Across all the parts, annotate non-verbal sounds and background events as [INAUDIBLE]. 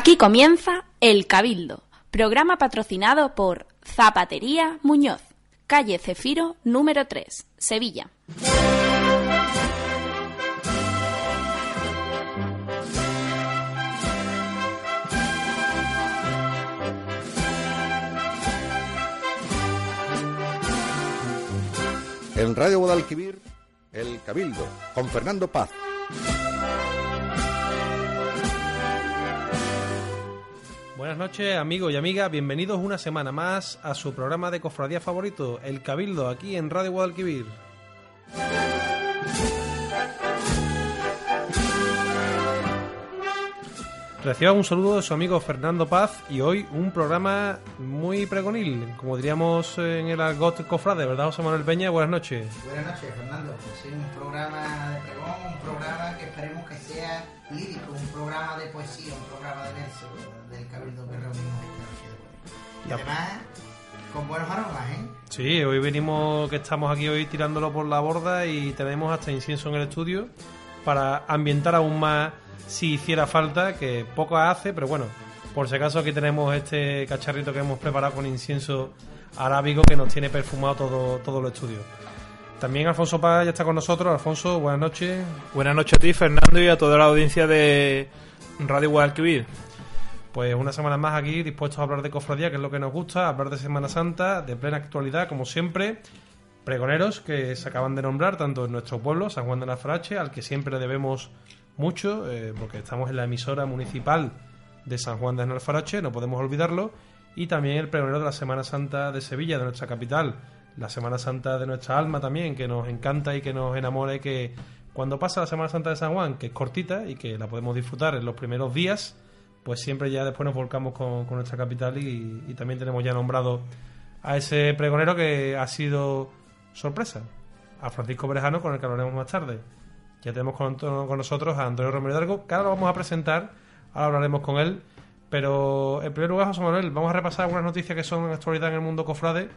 Aquí comienza El Cabildo, programa patrocinado por Zapatería Muñoz, calle Cefiro número 3, Sevilla. En Radio Guadalquivir, El Cabildo, con Fernando Paz. Buenas noches amigos y amigas, bienvenidos una semana más a su programa de cofradía favorito, El Cabildo, aquí en Radio Guadalquivir. Reciba un saludo de su amigo Fernando Paz y hoy un programa muy pregonil, como diríamos en el argot cofrade, ¿verdad José Manuel Peña? Buenas noches. Buenas noches, Fernando. Pues sí, un programa de pregón, un programa que esperemos que sea lírico, un programa de poesía, un programa de verso del Cabildo que reunimos esta noche de además, con buenos aromas, ¿eh? Sí, hoy venimos, que estamos aquí hoy tirándolo por la borda y tenemos hasta incienso en el estudio para ambientar aún más si hiciera falta, que poco hace, pero bueno, por si acaso aquí tenemos este cacharrito que hemos preparado con incienso arábigo que nos tiene perfumado todo, todo el estudio. También Alfonso Paz ya está con nosotros. Alfonso, buenas noches. Buenas noches a ti, Fernando, y a toda la audiencia de Radio Guadalquivir. Pues una semana más aquí dispuestos a hablar de cofradía, que es lo que nos gusta, hablar de Semana Santa, de plena actualidad, como siempre. Pregoneros que se acaban de nombrar, tanto en nuestro pueblo, San Juan de la Farache, al que siempre debemos mucho, eh, porque estamos en la emisora municipal de San Juan de Alfarache, no podemos olvidarlo, y también el pregonero de la Semana Santa de Sevilla, de nuestra capital, la Semana Santa de nuestra alma también, que nos encanta y que nos enamora y que cuando pasa la Semana Santa de San Juan, que es cortita y que la podemos disfrutar en los primeros días, pues siempre ya después nos volcamos con, nuestra capital y, y también tenemos ya nombrado a ese pregonero que ha sido sorpresa, a Francisco Berejano, con el que hablaremos más tarde. Ya tenemos con, nosotros a Antonio Romero Hidalgo, que ahora lo vamos a presentar, ahora hablaremos con él. Pero en primer lugar, José Manuel, vamos a repasar algunas noticias que son actualidad en el mundo cofrade,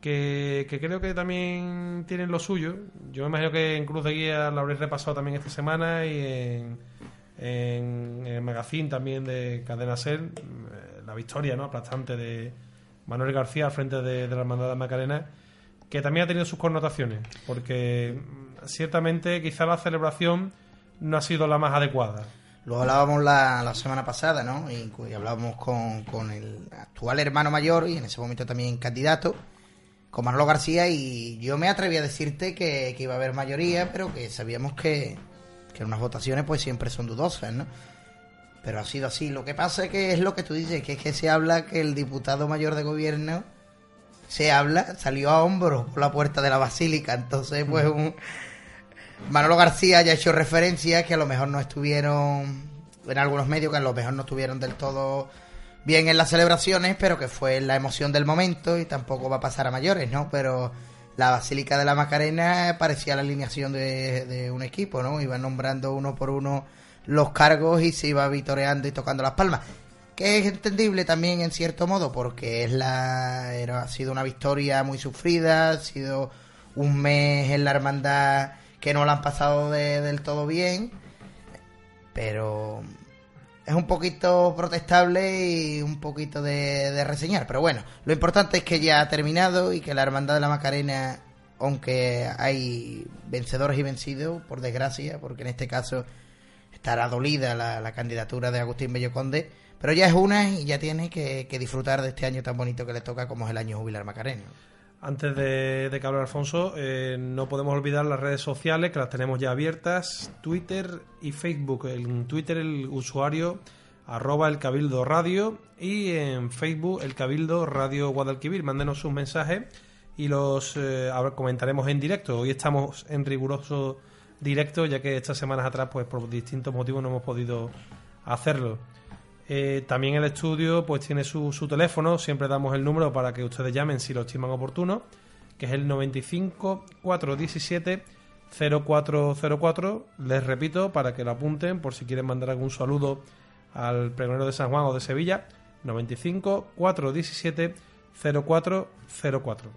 que, creo que también tienen lo suyo. Yo me imagino que en Cruz de Guía lo habréis repasado también esta semana y en, en, el magazine también de Cadena Ser, eh, la victoria ¿no? aplastante de Manuel García al frente de, de la Hermandad de Macarena, que también ha tenido sus connotaciones, porque ciertamente quizá la celebración no ha sido la más adecuada. Lo hablábamos la, la semana pasada, ¿no? Y hablábamos con, con el actual hermano mayor y en ese momento también candidato, con Manolo García, y yo me atreví a decirte que, que iba a haber mayoría, pero que sabíamos que, que unas votaciones pues siempre son dudosas, ¿no? Pero ha sido así. Lo que pasa es que es lo que tú dices, que es que se habla que el diputado mayor de gobierno se habla, salió a hombros por la puerta de la basílica, entonces pues un... Manolo García ya ha hecho referencia que a lo mejor no estuvieron en algunos medios, que a lo mejor no estuvieron del todo bien en las celebraciones, pero que fue la emoción del momento y tampoco va a pasar a mayores, ¿no? Pero la Basílica de la Macarena parecía la alineación de, de un equipo, ¿no? Iban nombrando uno por uno los cargos y se iba vitoreando y tocando las palmas. Que es entendible también en cierto modo, porque es la era, ha sido una victoria muy sufrida, ha sido un mes en la hermandad que no la han pasado de- del todo bien, pero es un poquito protestable y un poquito de, reseñar. Pero bueno, lo importante es que ya ha terminado y que la Hermandad de la Macarena, aunque hay vencedores y vencidos, por desgracia, porque en este caso estará dolida la, la candidatura de Agustín Bello Conde, pero ya es una y ya tiene que, disfrutar de este año tan bonito que le toca como es el año jubilar Macarena. Antes de, que hable Alfonso, eh, no podemos olvidar las redes sociales que las tenemos ya abiertas, Twitter y Facebook. En Twitter el usuario arroba el Cabildo y en Facebook el Cabildo Radio Guadalquivir. Mándenos sus mensajes y los eh, comentaremos en directo. Hoy estamos en riguroso directo ya que estas semanas atrás pues por distintos motivos no hemos podido hacerlo. Eh, también el estudio pues tiene su, su teléfono, siempre damos el número para que ustedes llamen si lo estiman oportuno, que es el 95 417 0404. Les repito para que lo apunten por si quieren mandar algún saludo al pregonero de San Juan o de Sevilla, 95 417 0404.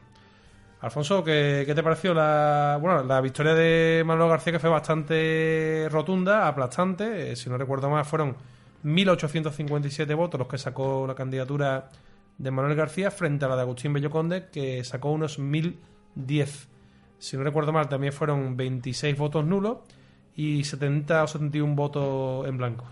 Alfonso, ¿qué, qué te pareció la, bueno, la victoria de Manuel García que fue bastante rotunda, aplastante? Eh, si no recuerdo mal, fueron 1.857 votos los que sacó la candidatura de Manuel García frente a la de Agustín Belloconde, que sacó unos 1.010. Si no recuerdo mal, también fueron 26 votos nulos y 70 o 71 votos en blanco.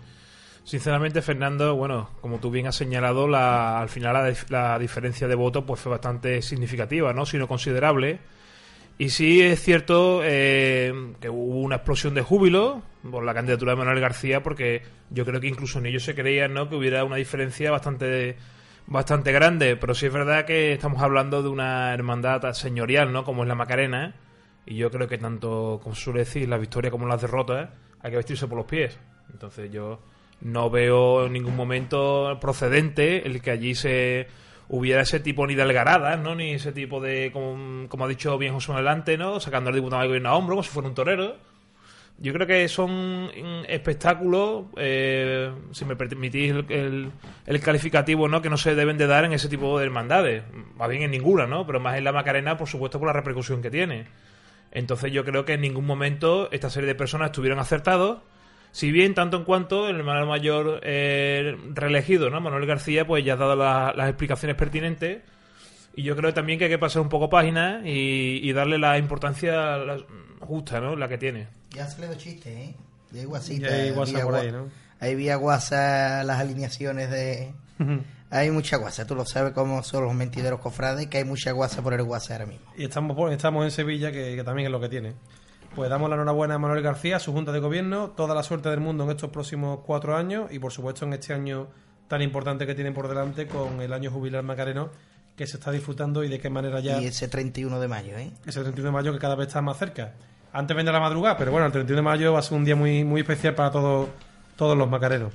Sinceramente, Fernando, bueno, como tú bien has señalado, la, al final la, la diferencia de votos pues fue bastante significativa, ¿no? Sino considerable. Y sí es cierto eh, que hubo una explosión de júbilo por la candidatura de Manuel García, porque yo creo que incluso en ellos se creían, ¿no? Que hubiera una diferencia bastante bastante grande, pero sí es verdad que estamos hablando de una hermandad señorial, ¿no? Como es la Macarena, y yo creo que tanto, como suele decir, la victoria como las derrotas, hay que vestirse por los pies. Entonces yo no veo en ningún momento procedente el que allí se hubiera ese tipo ni de algaradas, ¿no? Ni ese tipo de, como, ha dicho bien José adelante, ¿no? Sacando al diputado de gobierno a hombro como si fuera un torero. Yo creo que son espectáculos, eh, si me permitís el, el- el calificativo, ¿no? Que no se deben de dar en ese tipo de hermandades. Más bien en ninguna, ¿no? Pero más en la Macarena, por supuesto, por la repercusión que tiene. Entonces yo creo que en ningún momento esta serie de personas estuvieron acertados. Si bien, tanto en cuanto el hermano mayor eh, reelegido, ¿no? Manuel García, pues ya ha dado la- las explicaciones pertinentes. Y yo creo también que hay que pasar un poco página y, y darle la importancia la- justa, ¿no? La que tiene. Ya se le dio chiste, ¿eh? Y hay guasita, hay guasa por ahí, ¿no? Ahí vía guasa las alineaciones de... hay mucha guasa, tú lo sabes cómo son los mentideros cofrades, que hay mucha guasa por el guasa ahora mismo. Y estamos, estamos en Sevilla, que, que también es lo que tiene. Pues damos la enhorabuena a Manuel García, a su Junta de Gobierno, toda la suerte del mundo en estos próximos cuatro años y, por supuesto, en este año tan importante que tienen por delante con el año jubilar macareno que se está disfrutando y de qué manera ya Y ese 31 de mayo, ¿eh? ese 31 de mayo que cada vez está más cerca. Antes vendrá la madrugada, pero bueno, el 31 de mayo va a ser un día muy, muy especial para todos, todos los macareros.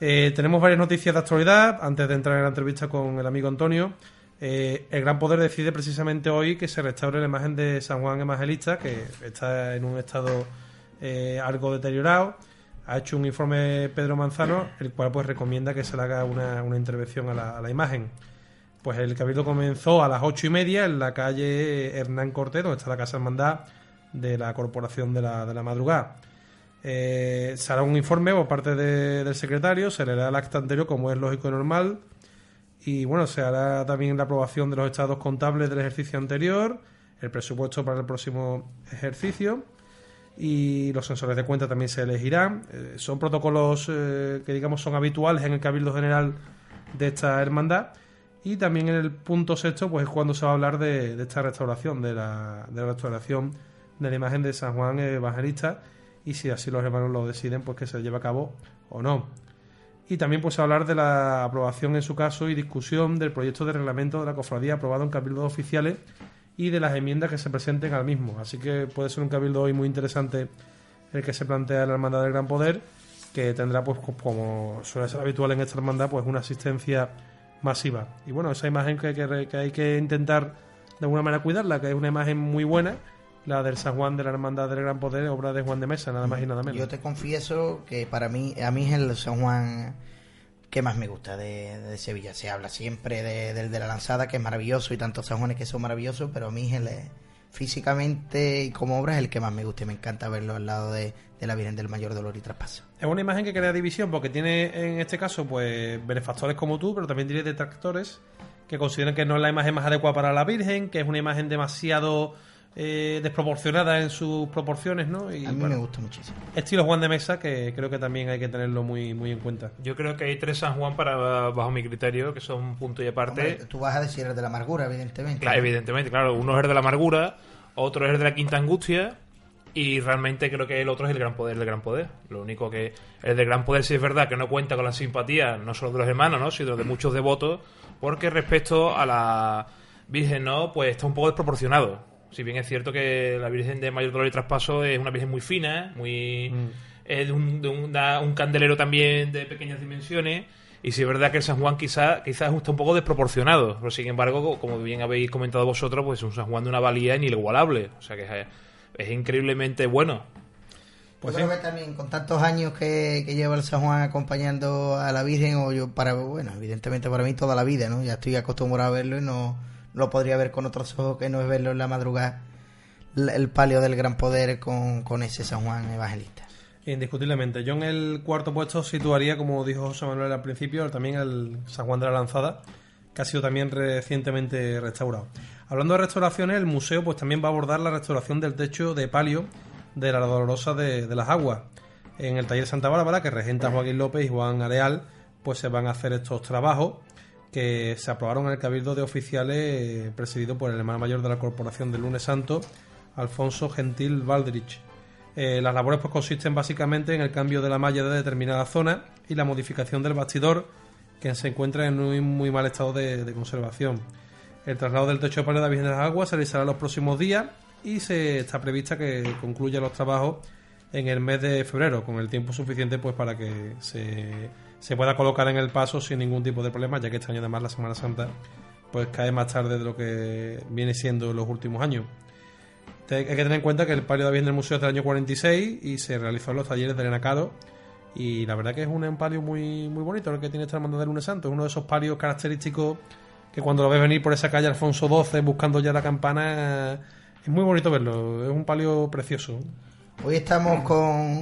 Eh, tenemos varias noticias de actualidad. Antes de entrar en la entrevista con el amigo Antonio, eh, el Gran Poder decide precisamente hoy que se restaure la imagen de San Juan Evangelista, que está en un estado eh, algo deteriorado. Ha hecho un informe Pedro Manzano, el cual pues recomienda que se le haga una, intervención a la, a la imagen. Pues el cabildo comenzó a las ocho y media en la calle Hernán Cortés, donde está la Casa Hermandad de la Corporación de la, Madrugada. Eh, se hará un informe por parte de- del secretario, se le hará el acta anterior como es lógico y normal. Y bueno, se hará también la aprobación de los estados contables del ejercicio anterior, el presupuesto para el próximo ejercicio y los sensores de cuenta también se elegirán. Eh, son protocolos eh, que digamos son habituales en el Cabildo General de esta hermandad. Y también en el punto sexto, pues es cuando se va a hablar de, esta restauración, de la, de la restauración de la imagen de San Juan Evangelista y si así los hermanos lo deciden, pues que se lleve a cabo o no. Y también pues hablar de la aprobación en su caso y discusión del proyecto de reglamento de la cofradía aprobado en cabildos oficiales y de las enmiendas que se presenten al mismo. Así que puede ser un cabildo hoy muy interesante el que se plantea en la Hermandad del Gran Poder, que tendrá pues co- como suele ser habitual en esta hermandad, pues una asistencia masiva. Y bueno, esa imagen que, que- que hay que intentar de alguna manera cuidarla, que es una imagen muy buena, la del San Juan de la Hermandad del Gran Poder, obra de Juan de Mesa, nada más y nada menos. Yo te confieso que para mí, a mí es el San Juan que más me gusta de, de Sevilla. Se habla siempre de- del de la lanzada, que es maravilloso, y tantos San Juanes que son maravillosos, pero a mí es el, físicamente y como obra es el que más me gusta y me encanta verlo al lado de, de la Virgen del Mayor Dolor y Traspaso. Es una imagen que crea división porque tiene en este caso pues benefactores como tú, pero también tiene detractores que consideran que no es la imagen más adecuada para la Virgen, que es una imagen demasiado eh, desproporcionada en sus proporciones, ¿no? Y A mí bueno, me gusta muchísimo. estilo Juan de Mesa que creo que también hay que tenerlo muy muy en cuenta. Yo creo que hay tres San Juan para, bajo mi criterio, que son punto y aparte. Hombre, tú vas a decir el de la amargura, evidentemente. Claro, evidentemente, claro. Uno es el de la amargura, otro es el de la quinta angustia y realmente creo que el otro es el gran poder del gran poder. Lo único que el del gran poder sí es verdad que no cuenta con la simpatía no solo de los hermanos, ¿no? sino de muchos devotos, porque respecto a la Virgen, ¿no? Pues está un poco desproporcionado. Si bien es cierto que la Virgen de Mayor Dolor y Traspaso es una Virgen muy fina, muy es de, un, de un- da un candelero también de pequeñas dimensiones. Y sí es verdad que el San Juan quizá, quizás está un poco desproporcionado. Pero sin embargo, co- como bien habéis comentado vosotros, pues es un San Juan de una valía inigualable. O sea que es, es increíblemente bueno. Pues yo creo sí. que también con tantos años que, que lleva el San Juan acompañando a la Virgen, o yo para, bueno, evidentemente para mí toda la vida, ¿no? Ya estoy acostumbrado a verlo y no lo podría ver con otros ojos que no es verlo en la madrugada, el palio del gran poder con, con ese San Juan evangelista. Indiscutiblemente. Yo en el cuarto puesto situaría, como dijo José Manuel al principio, también el San Juan de la Lanzada, que ha sido también recientemente restaurado. Hablando de restauraciones, el museo pues también va a abordar la restauración del techo de palio de la Dolorosa de, de las Aguas. En el taller Santa Bárbara, que regenta Joaquín López y Juan Areal, pues se van a hacer estos trabajos que se aprobaron en el Cabildo de Oficiales eh, presidido por el hermano mayor de la Corporación del Lunes Santo, Alfonso Gentil Valdrich. Eh, las labores pues consisten básicamente en el cambio de la malla de determinada zona y la modificación del bastidor que se encuentra en un muy mal estado de, conservación. El traslado del techo de pared de Virgen de las Aguas se realizará los próximos días y se está prevista que concluya los trabajos en el mes de febrero, con el tiempo suficiente pues para que se, se pueda colocar en el paso sin ningún tipo de problema, ya que este año además la Semana Santa pues cae más tarde de lo que viene siendo los últimos años. Hay que tener en cuenta que el palio de Virgen del Museo es del año 46 y se realizó en los talleres de Elena Caro. Y la verdad que es un palio muy, muy bonito el que tiene esta hermandad del Lunes Santo. Es uno de esos palios característicos que cuando lo ves venir por esa calle Alfonso XII buscando ya la campana, es muy bonito verlo. Es un palio precioso. Hoy estamos con,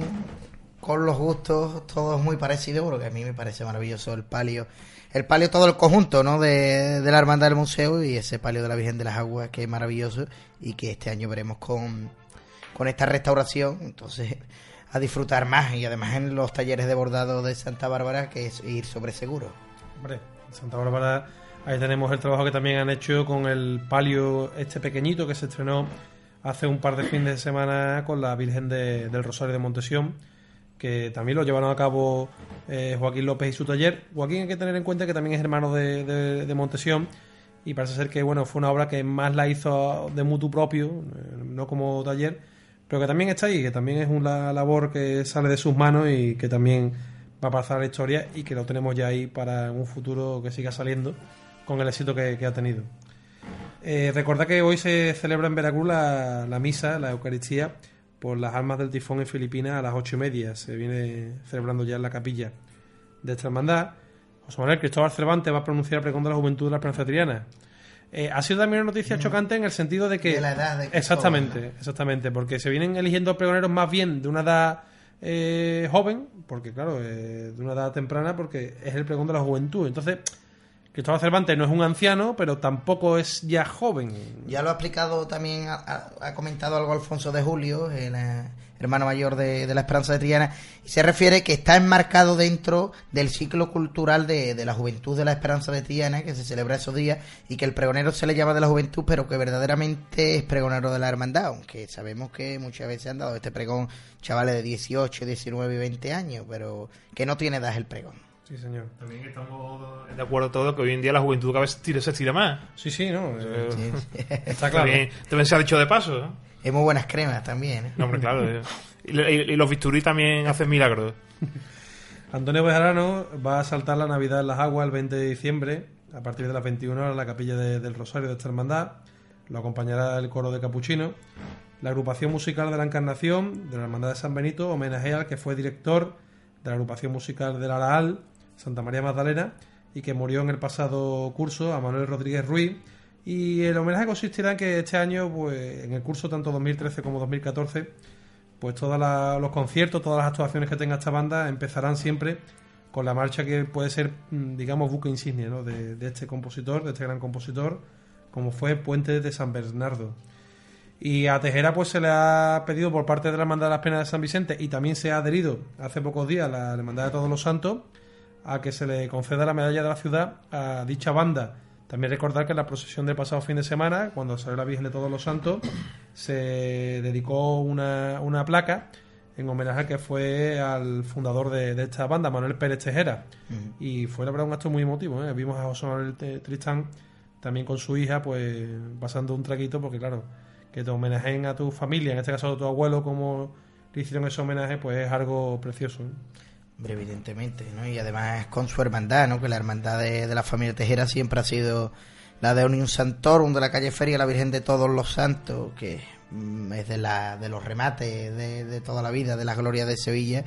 con los gustos todos muy parecidos, porque a mí me parece maravilloso el palio el palio todo el conjunto ¿no? de, la hermandad del museo y ese palio de la Virgen de las Aguas que es maravilloso y que este año veremos con, con esta restauración. Entonces a disfrutar más y además en los talleres de bordado de Santa Bárbara que es ir sobre seguro. Hombre Santa Bárbara ahí tenemos el trabajo que también han hecho con el palio este pequeñito que se estrenó hace un par de fines de semana con la Virgen del Rosario de Montesión que también lo llevaron a cabo eh, Joaquín López y su taller. Joaquín hay que tener en cuenta que también es hermano de, Montesión y parece ser que bueno fue una obra que más la hizo de mutu propio, eh, no como taller, pero que también está ahí, que también es una labor que sale de sus manos y que también va a pasar a la historia y que lo tenemos ya ahí para un futuro que siga saliendo con el éxito que, ha tenido. Eh, recordad que hoy se celebra en Veracruz la misa, la Eucaristía, por las almas del tifón en Filipinas a las ocho y media. Se viene celebrando ya en la capilla de esta hermandad. José Manuel Cristóbal Cervantes va a pronunciar el pregón de la juventud de la esperanza triana. Eh, ha sido también una noticia chocante en el sentido de que. De la edad de Exactamente, exactamente. Porque se vienen eligiendo pregoneros más bien de una edad eh, joven, porque claro, eh, de una edad temprana, porque es el pregón de la juventud. Entonces Cristóbal Cervantes no es un anciano, pero tampoco es ya joven. Ya lo ha explicado también, ha, comentado algo Alfonso de Julio, el eh, hermano mayor de, la Esperanza de Triana, y se refiere que está enmarcado dentro del ciclo cultural de, la juventud de la Esperanza de Triana, que se celebra esos días, y que el pregonero se le llama de la juventud, pero que verdaderamente es pregonero de la hermandad, aunque sabemos que muchas veces han dado este pregón chavales de 18, 19 y 20 años, pero que no tiene edad el pregón. Sí, señor. También estamos de acuerdo todos que hoy en día la juventud cada vez se estira más. Sí, sí, no. Eh, [LAUGHS] está claro. También, se ha dicho de paso. ¿no? Es muy buenas cremas también. ¿eh? No, hombre, claro. Eh. y, los bisturí también hacen milagros. [LAUGHS] Antonio Bejarano va a saltar la Navidad en las aguas el 20 de diciembre, a partir de las 21 horas, en la capilla del Rosario de esta hermandad. Lo acompañará el coro de Capuchino. La agrupación musical de la Encarnación, de la Hermandad de San Benito, homenajea al que fue director de la agrupación musical del Araal Santa María Magdalena, y que murió en el pasado curso a Manuel Rodríguez Ruiz. Y el homenaje consistirá en que este año, pues, en el curso tanto 2013 como 2014, pues todos los conciertos, todas las actuaciones que tenga esta banda empezarán siempre con la marcha que puede ser, mm, digamos, buque insignia ¿no? de, este compositor, de este gran compositor, como fue Puente de San Bernardo. Y a Tejera pues se le ha pedido por parte de la Hermandad de las Penas de San Vicente y también se ha adherido hace pocos días la Hermandad de Todos los Santos a que se le conceda la medalla de la ciudad a dicha banda. También recordar que en la procesión del pasado fin de semana, cuando salió la Virgen de Todos los Santos, se dedicó una, una placa en homenaje que fue al fundador de, esta banda, Manuel Pérez Tejera. Y fue la verdad un acto muy emotivo. ¿eh? Vimos a José Manuel Tristán también con su hija, pues pasando un traguito, porque claro, que te homenajeen a tu familia, en este caso a tu abuelo, como le hicieron ese homenaje, pues es algo precioso. ¿eh? Evidentemente, ¿no? Y además con su hermandad, ¿no? Que la hermandad de, la familia Tejera siempre ha sido la de Unión Santorum de la calle Feria, la Virgen de Todos los Santos, que mm, es de, la, de los remates de, toda la vida, de la gloria de Sevilla.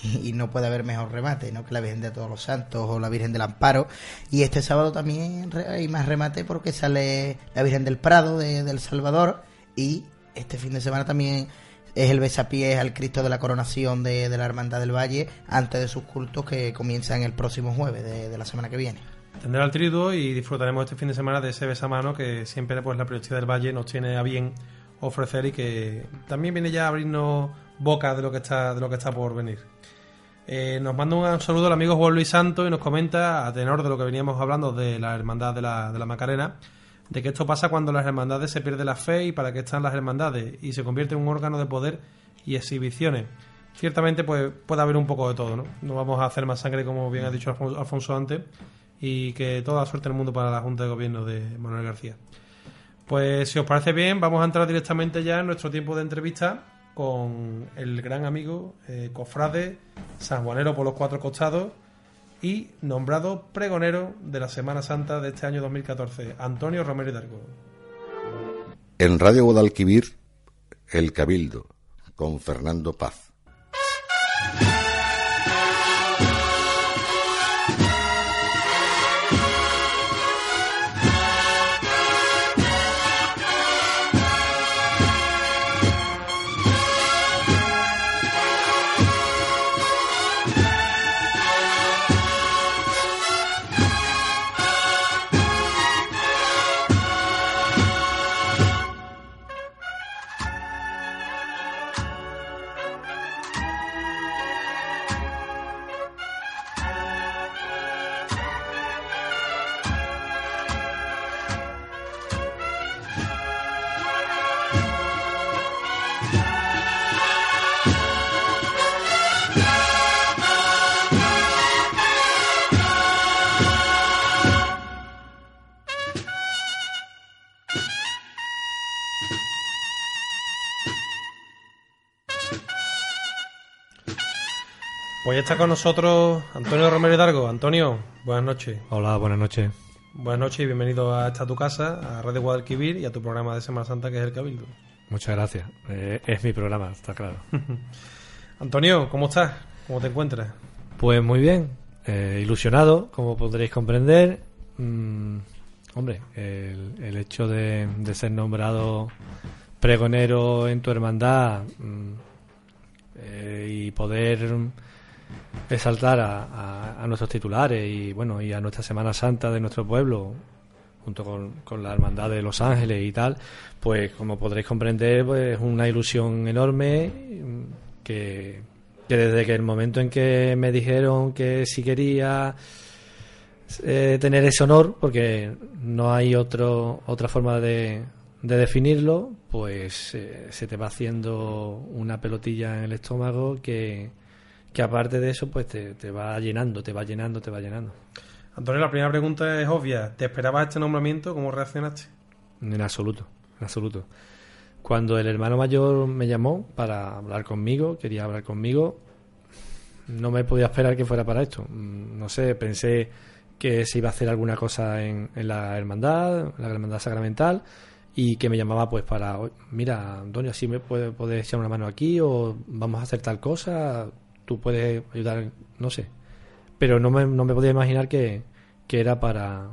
Y, no puede haber mejor remate ¿no? que la Virgen de Todos los Santos o la Virgen del Amparo. Y este sábado también hay más remate porque sale la Virgen del Prado de, del Salvador y este fin de semana también es el besapiés al Cristo de la Coronación de, de la Hermandad del Valle antes de sus cultos que comienzan el próximo jueves de, de la semana que viene. Tendrá el triduo y disfrutaremos este fin de semana de ese besamano que siempre pues la periodista del Valle nos tiene a bien ofrecer y que también viene ya a abrirnos boca de lo que está, de lo que está por venir. Eh, nos manda un saludo al amigo Juan Luis Santos y nos comenta, a tenor de lo que veníamos hablando de la hermandad de la, de la Macarena, de que esto pasa cuando las hermandades se pierde la fe y para qué están las hermandades y se convierte en un órgano de poder y exhibiciones. Ciertamente pues, puede haber un poco de todo, ¿no? No vamos a hacer más sangre como bien ha dicho Alfonso antes y que toda la suerte en el mundo para la Junta de Gobierno de Manuel García. Pues si os parece bien, vamos a entrar directamente ya en nuestro tiempo de entrevista con el gran amigo, eh, cofrade, sanjuanero por los cuatro costados y nombrado pregonero de la Semana Santa de este año 2014, Antonio Romero Hidalgo. En Radio Guadalquivir, El Cabildo, con Fernando Paz. Está con nosotros Antonio Romero Hidalgo. Antonio, buenas noches. Hola, buenas noches. Buenas noches y bienvenido a esta tu casa, a Radio Guadalquivir y a tu programa de Semana Santa que es El Cabildo. Muchas gracias. Eh, es mi programa, está claro. [LAUGHS] Antonio, ¿cómo estás? ¿Cómo te encuentras? Pues muy bien, eh, ilusionado, como podréis comprender. Mm, hombre, el, el hecho de, de ser nombrado pregonero en tu hermandad mm, eh, y poder a, a- a nuestros titulares y bueno y a nuestra Semana Santa de nuestro pueblo junto con, con la hermandad de Los Ángeles y tal pues como podréis comprender pues es una ilusión enorme mm, que, que desde que el momento en que me dijeron que si quería eh, tener ese honor porque no hay otro otra forma de, de definirlo pues eh, se te va haciendo una pelotilla en el estómago que, que aparte de eso pues te, te va llenando te va llenando te va llenando Antonio, la primera pregunta es obvia. ¿Te esperabas este nombramiento? ¿Cómo reaccionaste? En absoluto, en absoluto. Cuando el hermano mayor me llamó para hablar conmigo, quería hablar conmigo, no me podía esperar que fuera para esto. Mm, No sé, pensé que se iba a hacer alguna cosa en, en la hermandad, la hermandad sacramental, y que me llamaba pues para, "Oye, mira, Antonio, así me puede, puedes echar una mano aquí o vamos a hacer tal cosa, tú puedes ayudar, no sé. Pero no me, no me podía imaginar que, que era para,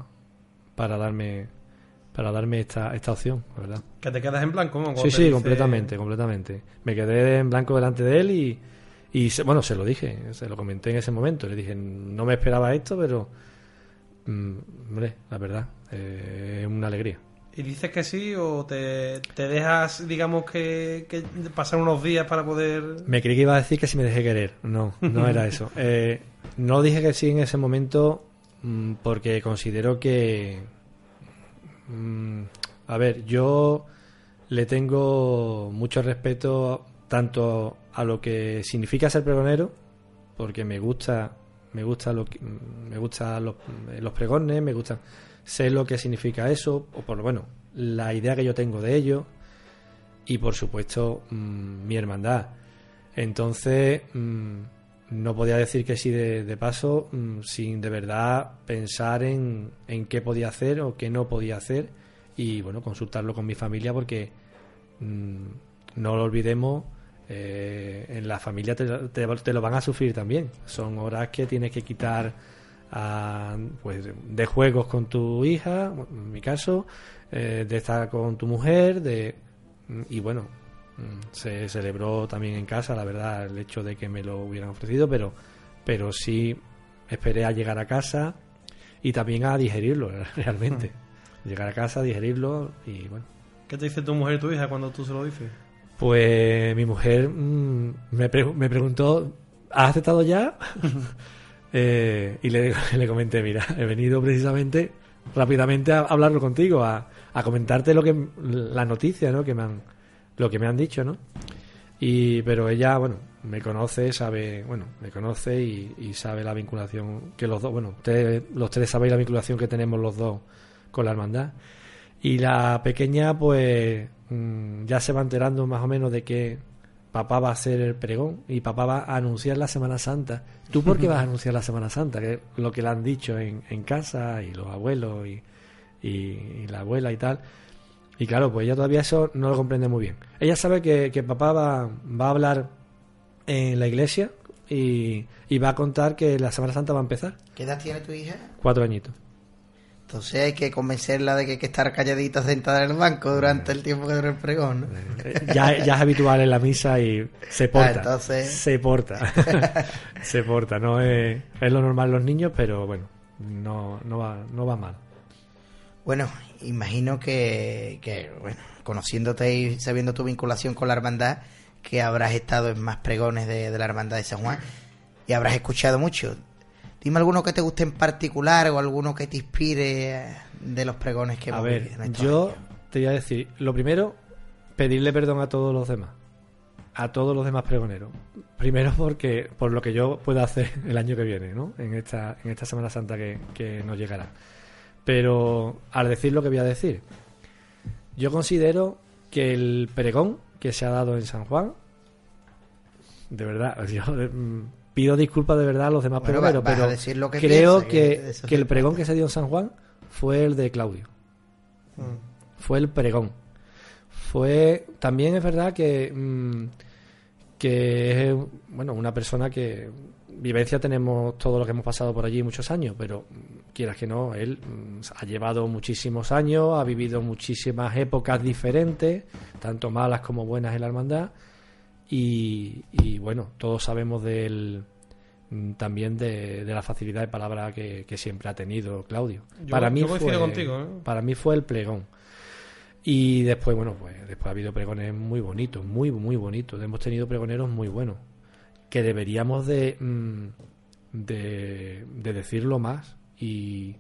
para darme para darme esta, esta opción, la verdad. ¿Que te quedas en blanco? ¿no? Sí, sí, dice- completamente, completamente. Me quedé en blanco delante de él y, y se- bueno, se lo dije, se lo comenté en ese momento. Le dije, no me esperaba esto, pero, mm, hombre, la verdad, eh, es una alegría. ¿Y dices que sí o te, te dejas, digamos, que, que pasan unos días para poder... Me creí que iba a decir que si me dejé querer. No, no era eso. [LAUGHS] Eh, no dije que sí en ese momento mm, porque considero que... mm, a ver, yo le tengo mucho respeto tanto a lo que significa ser pregonero, porque me gusta, me gusta lo que- me gusta los, pregones, me gusta sé lo que significa eso, o por lo bueno, la idea que yo tengo de ello, y por supuesto mm, mi hermandad. Entonces, mm, no podía decir que sí de, de paso mm, sin de verdad pensar en, en qué podía hacer o qué no podía hacer y bueno, consultarlo con mi familia porque no lo olvidemos, eh, en la familia te, te- te lo van a sufrir también. Son horas que tienes que quitar a, pues, de juegos con tu hija, en mi caso, eh, de estar con tu mujer, de y bueno, Mm, Se celebró también en casa, la verdad, el hecho de que me lo hubieran ofrecido, pero, pero sí esperé a llegar a casa y también a digerirlo, [LAUGHS] realmente. Llegar a casa, digerirlo y bueno. ¿Qué te dice tu mujer y tu hija cuando tú se lo dices? Pues mi mujer mm, me, pre- me preguntó, ¿has aceptado ya? [LAUGHS] Eh, y le, [LAUGHS] le comenté, mira, he venido precisamente rápidamente a hablarlo contigo, a, a comentarte lo que la noticia, ¿no? Que me han, lo que me han dicho, ¿no? Y, pero ella, bueno, me conoce, sabe, bueno, me conoce y, y sabe la vinculación que los dos, bueno, ustedes, los tres sabéis la vinculación que tenemos los dos con la hermandad. Y la pequeña, pues, mm, ya se va enterando más o menos de que papá va a hacer el pregón y papá va a anunciar la Semana Santa. ¿Tú por qué vas a [LAUGHS] anunciar la Semana Santa? Que es lo que le han dicho en, en casa y los abuelos y, y- y la abuela y tal. Y claro, pues ella todavía eso no lo comprende muy bien. Ella sabe que, que papá va, va a hablar en la iglesia y, y va a contar que la Semana Santa va a empezar. ¿Qué edad tiene tu hija? Cuatro añitos. Entonces hay que convencerla de que hay que estar calladita sentada en el banco durante el tiempo que dura el pregón, ¿no? Eh, ya, ya es habitual en la misa y se porta. Ah, entonces- Se porta. [LAUGHS] se porta. No es, es lo normal los niños, pero bueno, no, no, va, no va mal. Bueno, imagino que, que, bueno, conociéndote y sabiendo tu vinculación con la hermandad, que habrás estado en más pregones de, de la hermandad de San Juan y habrás escuchado mucho. Dime alguno que te guste en particular o alguno que te inspire de los pregones que A hemos ver, en estos yo años. te voy a decir, lo primero, pedirle perdón a todos los demás. A todos los demás pregoneros. Primero porque por lo que yo pueda hacer [LAUGHS] el año que viene, ¿no? En esta, en esta Semana Santa que, que nos llegará. Pero al decir lo que voy a decir, yo considero que el pregón que se ha dado en San Juan, de verdad, [LAUGHS] yo mm, pido disculpas de verdad a los demás Bueno, pregoneros, va- pero decir lo que creo que que, el pregón que se dio en San Juan fue el de Claudio. Fue el pregón. Fue también es verdad que mm, que es bueno una persona que vivencia tenemos todo lo que hemos pasado por allí muchos años, pero mm, quieras que no, él mm, ha llevado muchísimos años, ha vivido muchísimas épocas diferentes, tanto malas como buenas en la hermandad, y, y, bueno, todos sabemos del mm, también de, de la facilidad de palabra que, que siempre ha tenido Claudio. Yo- para mí fue, contigo, ¿eh? para mí fue el pregón. Y después, bueno, pues después ha habido pregones muy bonitos, muy, muy bonitos. Hemos tenido pregoneros muy buenos. Que deberíamos de, mm, de, de decirlo más. Y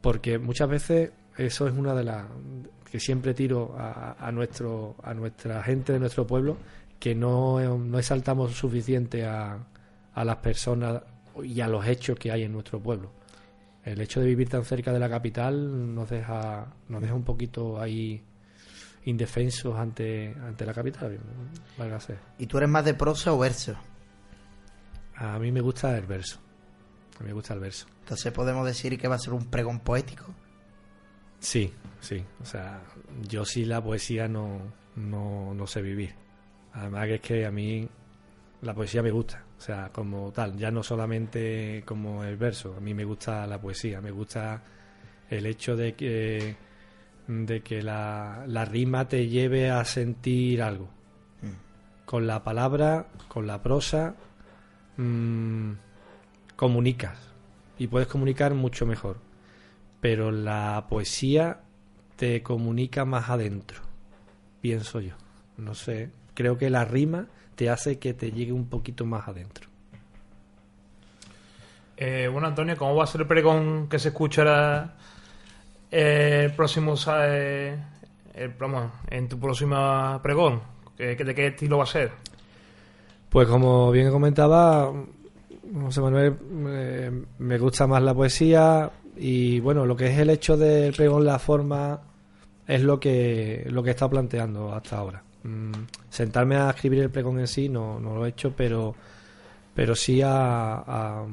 porque muchas veces eso es una de las que siempre tiro a, a nuestro a nuestra gente de nuestro pueblo que no, no exaltamos suficiente a, a las personas y a los hechos que hay en nuestro pueblo el hecho de vivir tan cerca de la capital nos deja nos deja un poquito ahí indefensos ante ante la capital valga ser. ¿Y tú eres más de prosa o verso? a mí me gusta el verso a mí me gusta el verso Entonces podemos decir que va a ser un pregón poético. Sí, sí. O sea, yo sí la poesía no, no, no sé vivir. Además que es que a mí la poesía me gusta. O sea, como tal, ya no solamente como el verso. A mí me gusta la poesía. Me gusta el hecho de que, de que la, la rima te lleve a sentir algo. Con la palabra, con la prosa, mm, comunicas. Y puedes comunicar mucho mejor pero la poesía te comunica más adentro, pienso yo. No sé, creo que la rima te hace que te llegue un poquito más adentro. Eh, bueno, Antonio, ¿cómo va a ser el pregón que se escuchará eh, el próximo, eh, el, vamos, en tu próxima pregón? ¿Qué- qué- ¿De qué estilo va a ser? Pues como bien comentaba, José Manuel, eh, me gusta más la poesía y bueno, lo que es el hecho del pregón, la forma, es lo que, lo que he estado planteando hasta ahora. Mm, sentarme a escribir el pregón en sí no, no lo he hecho, pero, pero sí a, a,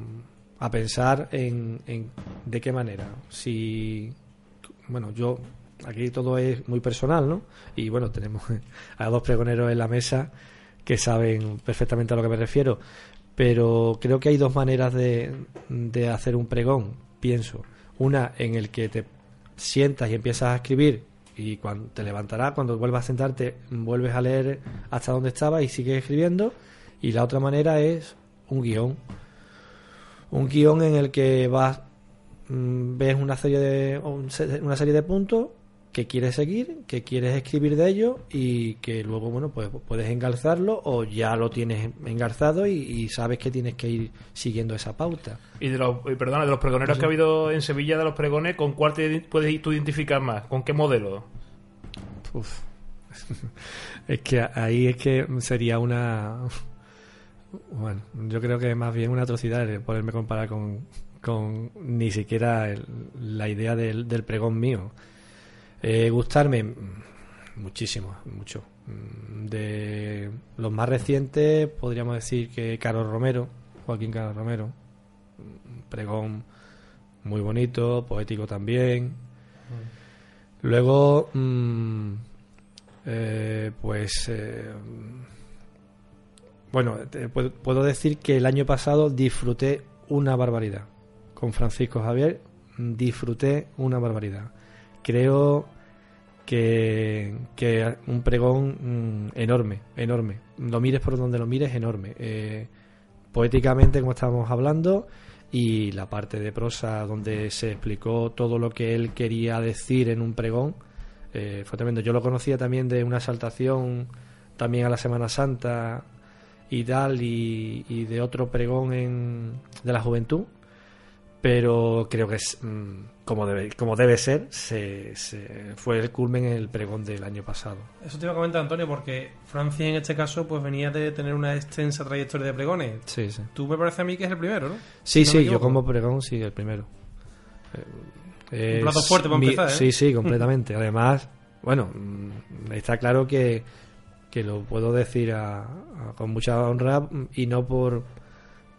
a pensar en, en de qué manera. Si, bueno, yo, aquí todo es muy personal, ¿no? Y bueno, tenemos [LAUGHS] a dos pregoneros en la mesa que saben perfectamente a lo que me refiero. Pero creo que hay dos maneras de, de hacer un pregón, pienso. Una en el que te sientas y empiezas a escribir y cuando te levantarás, cuando vuelvas a sentarte, vuelves a leer hasta donde estaba y sigues escribiendo. Y la otra manera es un guion. Un guion en el que vas, mm, ves una serie de, una serie de puntos que quieres seguir, que quieres escribir de ello y que luego, bueno, pues puedes engarzarlo o ya lo tienes engarzado y, y sabes que tienes que ir siguiendo esa pauta. Y de los, eh, perdona, de los pregoneros que ha habido en Sevilla, de los pregones, ¿con cuál te puedes tú identificar más? ¿Con qué modelo? Uf. [LAUGHS] es que ahí es que sería una. Bueno, yo creo que más bien una atrocidad poderme comparar con, con ni siquiera el- la idea del, del pregón mío. Eh, gustarme mm, muchísimo, mucho. Mm, De los más recientes, podríamos decir que Carlos Romero, Joaquín Carlos Romero, un pregón muy bonito, poético también. Luego, mm, eh, pues, eh, bueno, te puedo, decir que el año pasado disfruté una barbaridad. Con Francisco Javier mm, disfruté una barbaridad. Creo que, que un pregón mm, enorme, enorme. Lo mires por donde lo mires, enorme. Eh, poéticamente, como estábamos hablando, y la parte de prosa donde se explicó todo lo que él quería decir en un pregón, eh, fue tremendo. Yo lo conocía también de una exaltación también a la Semana Santa y tal, y, y de otro pregón en, de la juventud, pero creo que es mm, como debe, como debe ser, se, se- fue el culmen en el pregón del año pasado. Eso te iba a comentar, Antonio, porque Francia en este caso pues venía de tener una extensa trayectoria de pregones. Sí, sí. Tú me parece a mí que es el primero, ¿no? Sí, Si no me sí, yo como pregón, sí, el primero. Eh, Un plato fuerte para mi- empezar, ¿eh? Sí, sí, completamente. Además, bueno, mm, está claro que, que lo puedo decir a- a- con mucha honra y no por,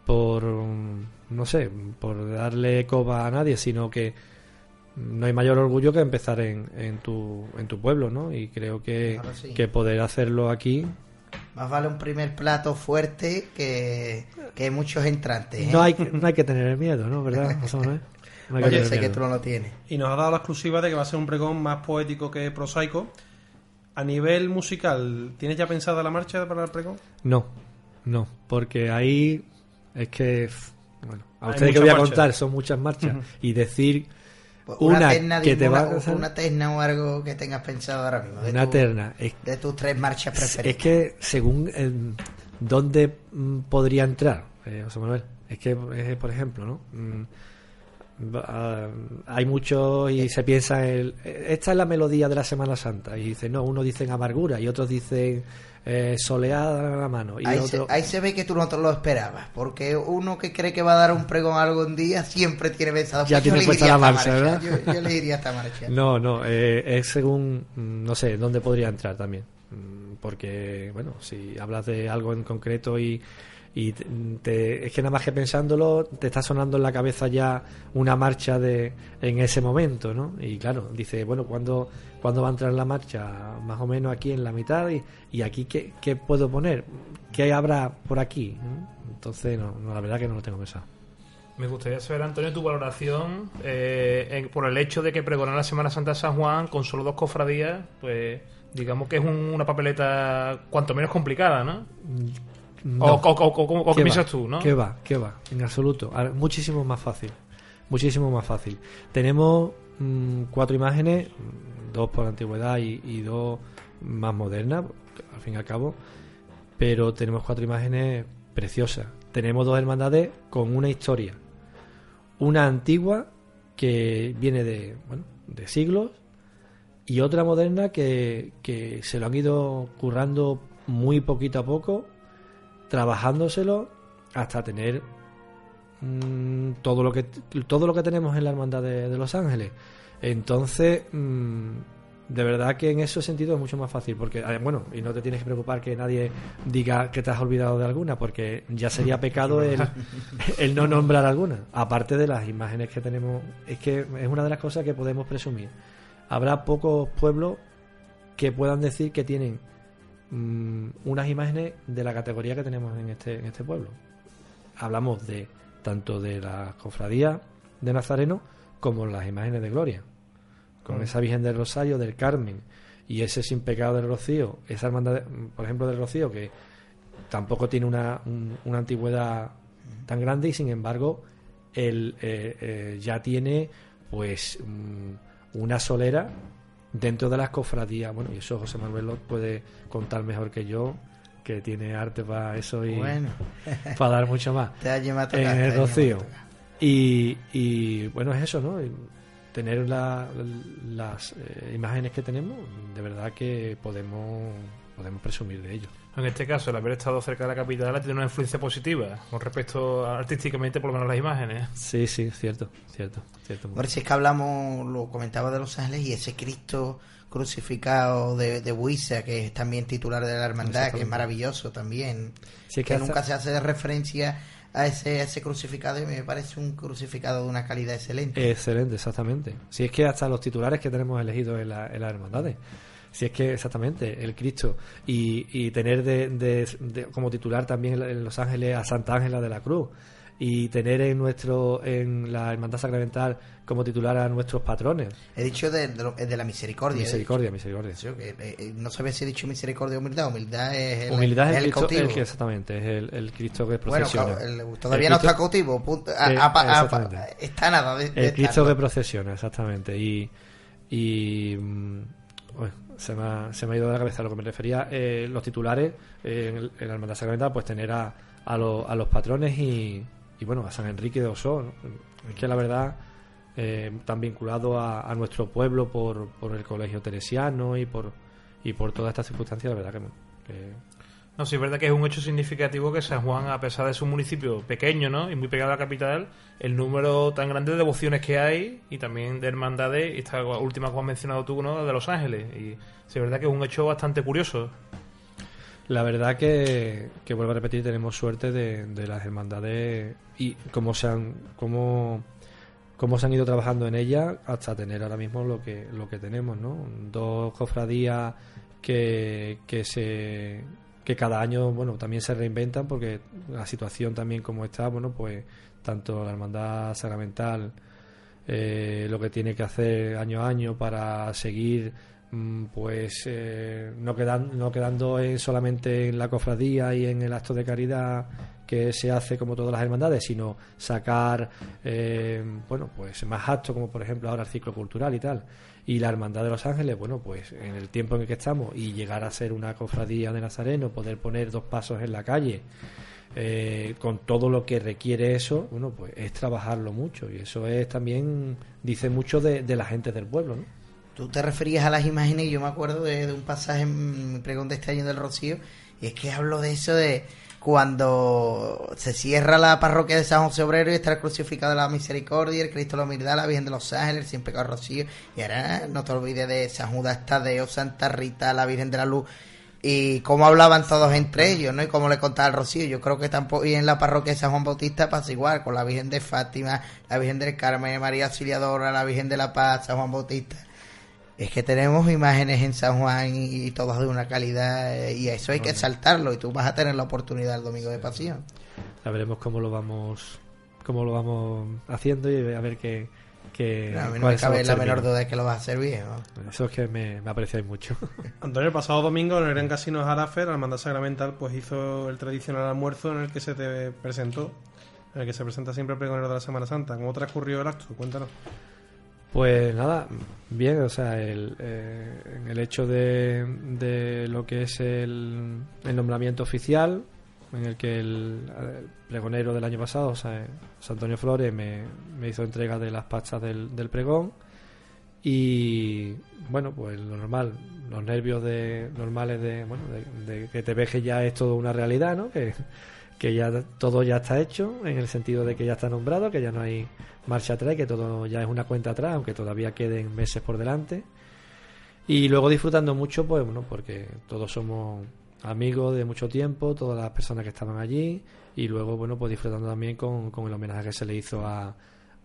por, mm, no sé, por darle coba a nadie, sino que no hay mayor orgullo que empezar en, en, tu, en tu pueblo, ¿no? Y creo que, Claro, sí. que poder hacerlo aquí Más vale un primer plato fuerte que, que muchos entrantes. ¿eh? no hay, no hay que tener miedo, ¿no? ¿Verdad? [LAUGHS] José Manuel? No hay que Oye, sé que tú no lo tienes. Y nos ha dado la exclusiva de que va a ser un pregón más poético que prosaico. A nivel musical, ¿tienes ya pensada la marcha para el pregón? No, no, porque ahí es que, bueno, a Hay ustedes que voy a contar son muchas marchas y decir Pues una, terna, que te va una, a hacer una terna o algo que tengas pensado ahora mismo. De una tu- terna. Es, De tus tres marchas preferidas. es que según eh, dónde mm, podría entrar, eh, José Manuel, es que, eh, por ejemplo, ¿no? Ah, hay muchos y se piensa eh, esta es la melodía de la Semana Santa y dice no unos dicen amargura y otros dicen eh, soleada a la mano y Ahí, otro se, ahí se ve que tú no te lo esperabas, porque uno que cree que va a dar un pregón algún día siempre tiene pensado. Ya pues tiene puesta la marcha, ¿verdad? Yo, yo le iría a esta marcha. [LAUGHS] No, no, eh, es según, mm, no sé, dónde podría entrar también. Mm, Porque, bueno, si hablas de algo en concreto y, y te- te- es que nada más que pensándolo, te está sonando en la cabeza ya una marcha de en ese momento, ¿no? Y claro, dice, bueno, ¿cuándo, ¿cuándo va a entrar la marcha? Más o menos aquí en la mitad y, y aquí, ¿qué, ¿qué puedo poner? ¿Qué habrá por aquí? ¿Mm? Entonces, no, no, la verdad que no lo tengo pensado. Me gustaría saber, Antonio, tu valoración eh, en- por el hecho de que pregonar la Semana Santa de San Juan con solo dos cofradías, pues digamos que es un- una papeleta cuanto menos complicada, ¿no? No. O, o- o- o- o qué va? piensas tú, ¿no? ¿Qué va? ¿Qué va? En absoluto. Muchísimo más fácil. Muchísimo más fácil. Tenemos mm, cuatro imágenes, dos por antigüedad y, y dos más modernas, al fin y al cabo. Pero tenemos cuatro imágenes preciosas. Tenemos dos hermandades con una historia. Una antigua que viene de, bueno, de siglos y otra moderna que, que se lo han ido currando muy poquito a poco trabajándoselo hasta tener mm, todo lo que todo lo que tenemos en la hermandad de, de Los Ángeles. Entonces mm, de verdad que en ese sentido es mucho más fácil porque eh, bueno y no te tienes que preocupar que nadie diga que te has olvidado de alguna porque ya sería pecado el, [LAUGHS] el no nombrar alguna. Aparte de las imágenes que tenemos es que es una de las cosas que podemos presumir. Habrá pocos pueblos que puedan decir que tienen mm, unas imágenes de la categoría que tenemos en este, en este pueblo. Hablamos de tanto de la cofradía de Nazareno como las imágenes de Gloria. con Mm. esa Virgen del Rosario, del Carmen, y ese sin pecado del Rocío, esa hermandad, de- por ejemplo, del Rocío, que tampoco tiene una, un- una antigüedad tan grande y sin embargo él eh, eh, ya tiene pues mm, una solera dentro de las cofradías. Bueno, y eso José Manuel lo puede contar mejor que yo, que tiene arte para eso y Bueno, [LAUGHS] para dar mucho más. En el Rocío. Y, y bueno, es eso, ¿no? Tener la- las eh, imágenes que tenemos, de verdad que podemos, podemos presumir de ello. En este caso, el haber estado cerca de la capital ha tenido una influencia positiva con respecto a, artísticamente, por lo menos las imágenes. Sí, sí, cierto, cierto, cierto. Hombre, si es que hablamos, lo comentaba de Los Ángeles y ese Cristo crucificado de, de Buisa, que es también titular de la hermandad, que es maravilloso también. Sí, es que que hasta- nunca se hace referencia a ese, a ese crucificado y me parece un crucificado de una calidad excelente. Excelente, exactamente. Si es que hasta los titulares que tenemos elegidos en, la- en las hermandades. Si es que exactamente, el Cristo. Y, y tener de, de- de- como titular también en- Los Ángeles a Santa Ángela de la Cruz. Y tener en nuestro en la Hermandad Sacramental como titular a nuestros patrones. He dicho de, de la misericordia. Misericordia, misericordia. Sí, eh, eh, no sabía si he dicho misericordia o humildad. Humildad es el, Humildad es el, el Cristo, cautivo. el que exactamente, es el, el Cristo que bueno, procesiona. el- todavía no está cautivo. punto. A- Eh, a- a- exactamente. está nada de, El Cristo que procesiona, exactamente. Y, y mm, bueno, se, me ha, se me ha ido de la cabeza lo que me refería. eh, los titulares eh, en, la Hermandad Sacramental, pues tener a, a, los- a los patrones y, y, bueno, a San Enrique de Osó. ¿no? Es que la verdad, eh, tan vinculado a, nuestro pueblo por, por el colegio teresiano y por, y por todas estas circunstancias, la verdad que, que No, sí, es verdad que es un hecho significativo que San Juan, a pesar de ser un municipio pequeño ¿no? y muy pegado a la capital, el número tan grande de devociones que hay y también de hermandades, y esta última que has mencionado tú, ¿no? de Los Ángeles. Y sí, es verdad que es un hecho bastante curioso. La verdad que, que vuelvo a repetir, tenemos suerte de, de las hermandades y cómo se han cómo, cómo se han ido trabajando en ellas hasta tener ahora mismo lo que lo que tenemos, ¿no? Dos cofradías que, que se que cada año bueno también se reinventan porque la situación también como está bueno pues tanto la hermandad sacramental eh, lo que tiene que hacer año a año para seguir mm, pues eh, no, quedan, no quedando en- solamente en la cofradía y en el acto de caridad que se hace como todas las hermandades, sino sacar eh, bueno pues más actos como por ejemplo ahora el ciclo cultural y tal. Y la Hermandad de los Ángeles, bueno, pues en el tiempo en el que estamos y llegar a ser una cofradía de Nazareno, poder poner dos pasos en la calle, eh, con todo lo que requiere eso, bueno, pues es trabajarlo mucho y eso es también, dice mucho de, de la gente del pueblo, ¿no? Tú te referías a las imágenes y yo me acuerdo de, un pasaje en mi pregón de este año del Rocío y es que hablo de eso de cuando se cierra la parroquia de San José Obrero y está el crucificado de la misericordia, el Cristo de la humildad, la Virgen de los Ángeles, el sin pecado Rocío y ahora no te olvides de San Judas Tadeo, Santa Rita, la Virgen de la Luz y cómo hablaban todos entre ellos, ¿no? Y cómo le contaba el Rocío. Yo creo que tampoco, y en la parroquia de San Juan Bautista pasa igual, con la Virgen de Fátima, la Virgen del Carmen, María Auxiliadora, la Virgen de la Paz, San Juan Bautista. Es que tenemos imágenes en San Juan y, y todas de una calidad eh, y eso hay que saltarlo y tú vas a tener la oportunidad el domingo de pasión. Ya veremos cómo lo vamos cómo lo vamos haciendo y a ver qué, qué No, a mí no me cabe la menor duda de que lo vas a hacer bien. ¿no? Eso es que me, me apreciáis mucho. [LAUGHS] Antonio, el pasado domingo en el Gran Casino Jarafer, la Hermandad Sacramental, pues hizo el tradicional almuerzo en el que se te presentó, en el que se presenta siempre el pregonero de la Semana Santa. ¿Cómo transcurrió el acto? Cuéntanos. Pues nada, bien, o sea, el, eh, el hecho de, de lo que es el, nombramiento oficial, en el que el, pregonero del año pasado, o sea, José Antonio Flores, me, me hizo entrega de las pachas del, del pregón y bueno, pues lo normal, los nervios de, normales de, bueno, de, de que te ves que ya es todo una realidad, ¿no? Que, que ya todo ya está hecho, en el sentido de que ya está nombrado, que ya no hay marcha atrás, que todo ya es una cuenta atrás, aunque todavía queden meses por delante. Y luego disfrutando mucho, pues bueno, porque todos somos amigos de mucho tiempo, todas las personas que estaban allí, y luego, bueno, pues disfrutando también con, con el homenaje que se le hizo a,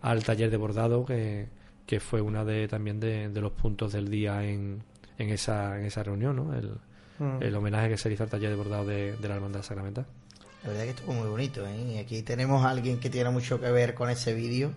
al taller de bordado, que, que fue una de también de, de los puntos del día en, en, esa, en esa reunión, ¿no? El, Mm. el homenaje que se le hizo al taller de bordado de, de la Hermandad Sacramental. La verdad que estuvo muy bonito. ¿eh? Y aquí tenemos a alguien que tiene mucho que ver con ese vídeo,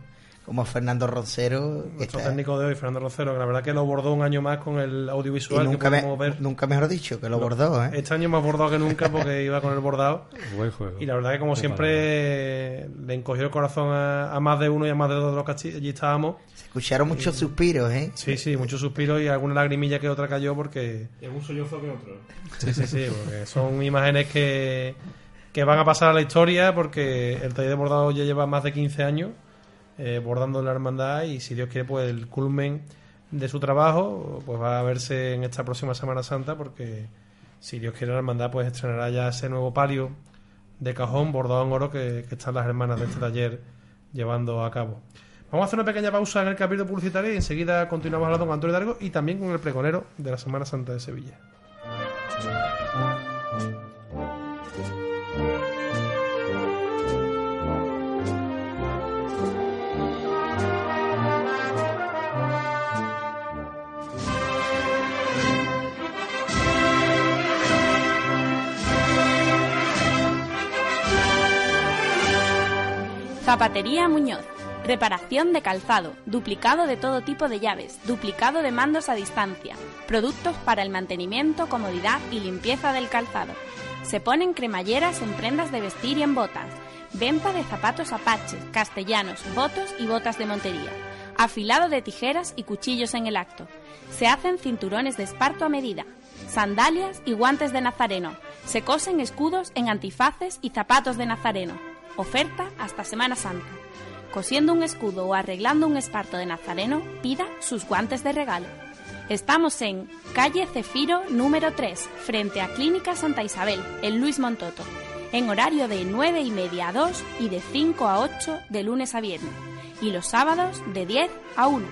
como Fernando Roncero. que Nuestro está- técnico de hoy, Fernando Rocero, que la verdad que lo bordó un año más con el y audiovisual que nunca, me- podemos ver. nunca mejor dicho, que lo bordó, ¿eh? Este año más bordado que nunca porque iba con el bordado. Buen juego. Y la verdad que como Qué siempre le encogió el corazón a, a más de uno y a más de dos de los que allí- allí estábamos. Se escucharon muchos suspiros, ¿eh? Sí, sí, muchos suspiros y alguna lagrimilla que otra cayó porque... Y algún sollozo que otro. Sí, sí, sí, porque son imágenes que, que van a pasar a la historia porque el taller de bordado ya lleva más de 15 años eh, bordando en la hermandad y si Dios quiere pues el culmen de su trabajo pues va a verse en esta próxima Semana Santa porque si Dios quiere la hermandad pues estrenará ya ese nuevo palio de cajón bordado en oro que, están las hermanas de este taller llevando a cabo. Vamos a hacer una pequeña pausa en el capítulo publicitario y enseguida continuamos hablando con Antonio Dargo y también con el pregonero de la Semana Santa de Sevilla. Zapatería Muñoz. Reparación de calzado, duplicado de todo tipo de llaves, duplicado de mandos a distancia, productos para el mantenimiento, comodidad y limpieza del calzado. Se ponen cremalleras en prendas de vestir y en botas. Venta de zapatos apaches, castellanos, botos y botas de montería. Afilado de tijeras y cuchillos en el acto. Se hacen cinturones de esparto a medida. Sandalias y guantes de nazareno. Se cosen escudos en antifaces y zapatos de nazareno. Oferta hasta Semana Santa. Cosiendo un escudo o arreglando un esparto de nazareno, pida sus guantes de regalo. Estamos en calle Cefiro número 3, frente a Clínica Santa Isabel, en Luis Montoto, en horario de 9 y media a 2 y de 5 a 8 de lunes a viernes, y los sábados de 10 a 1.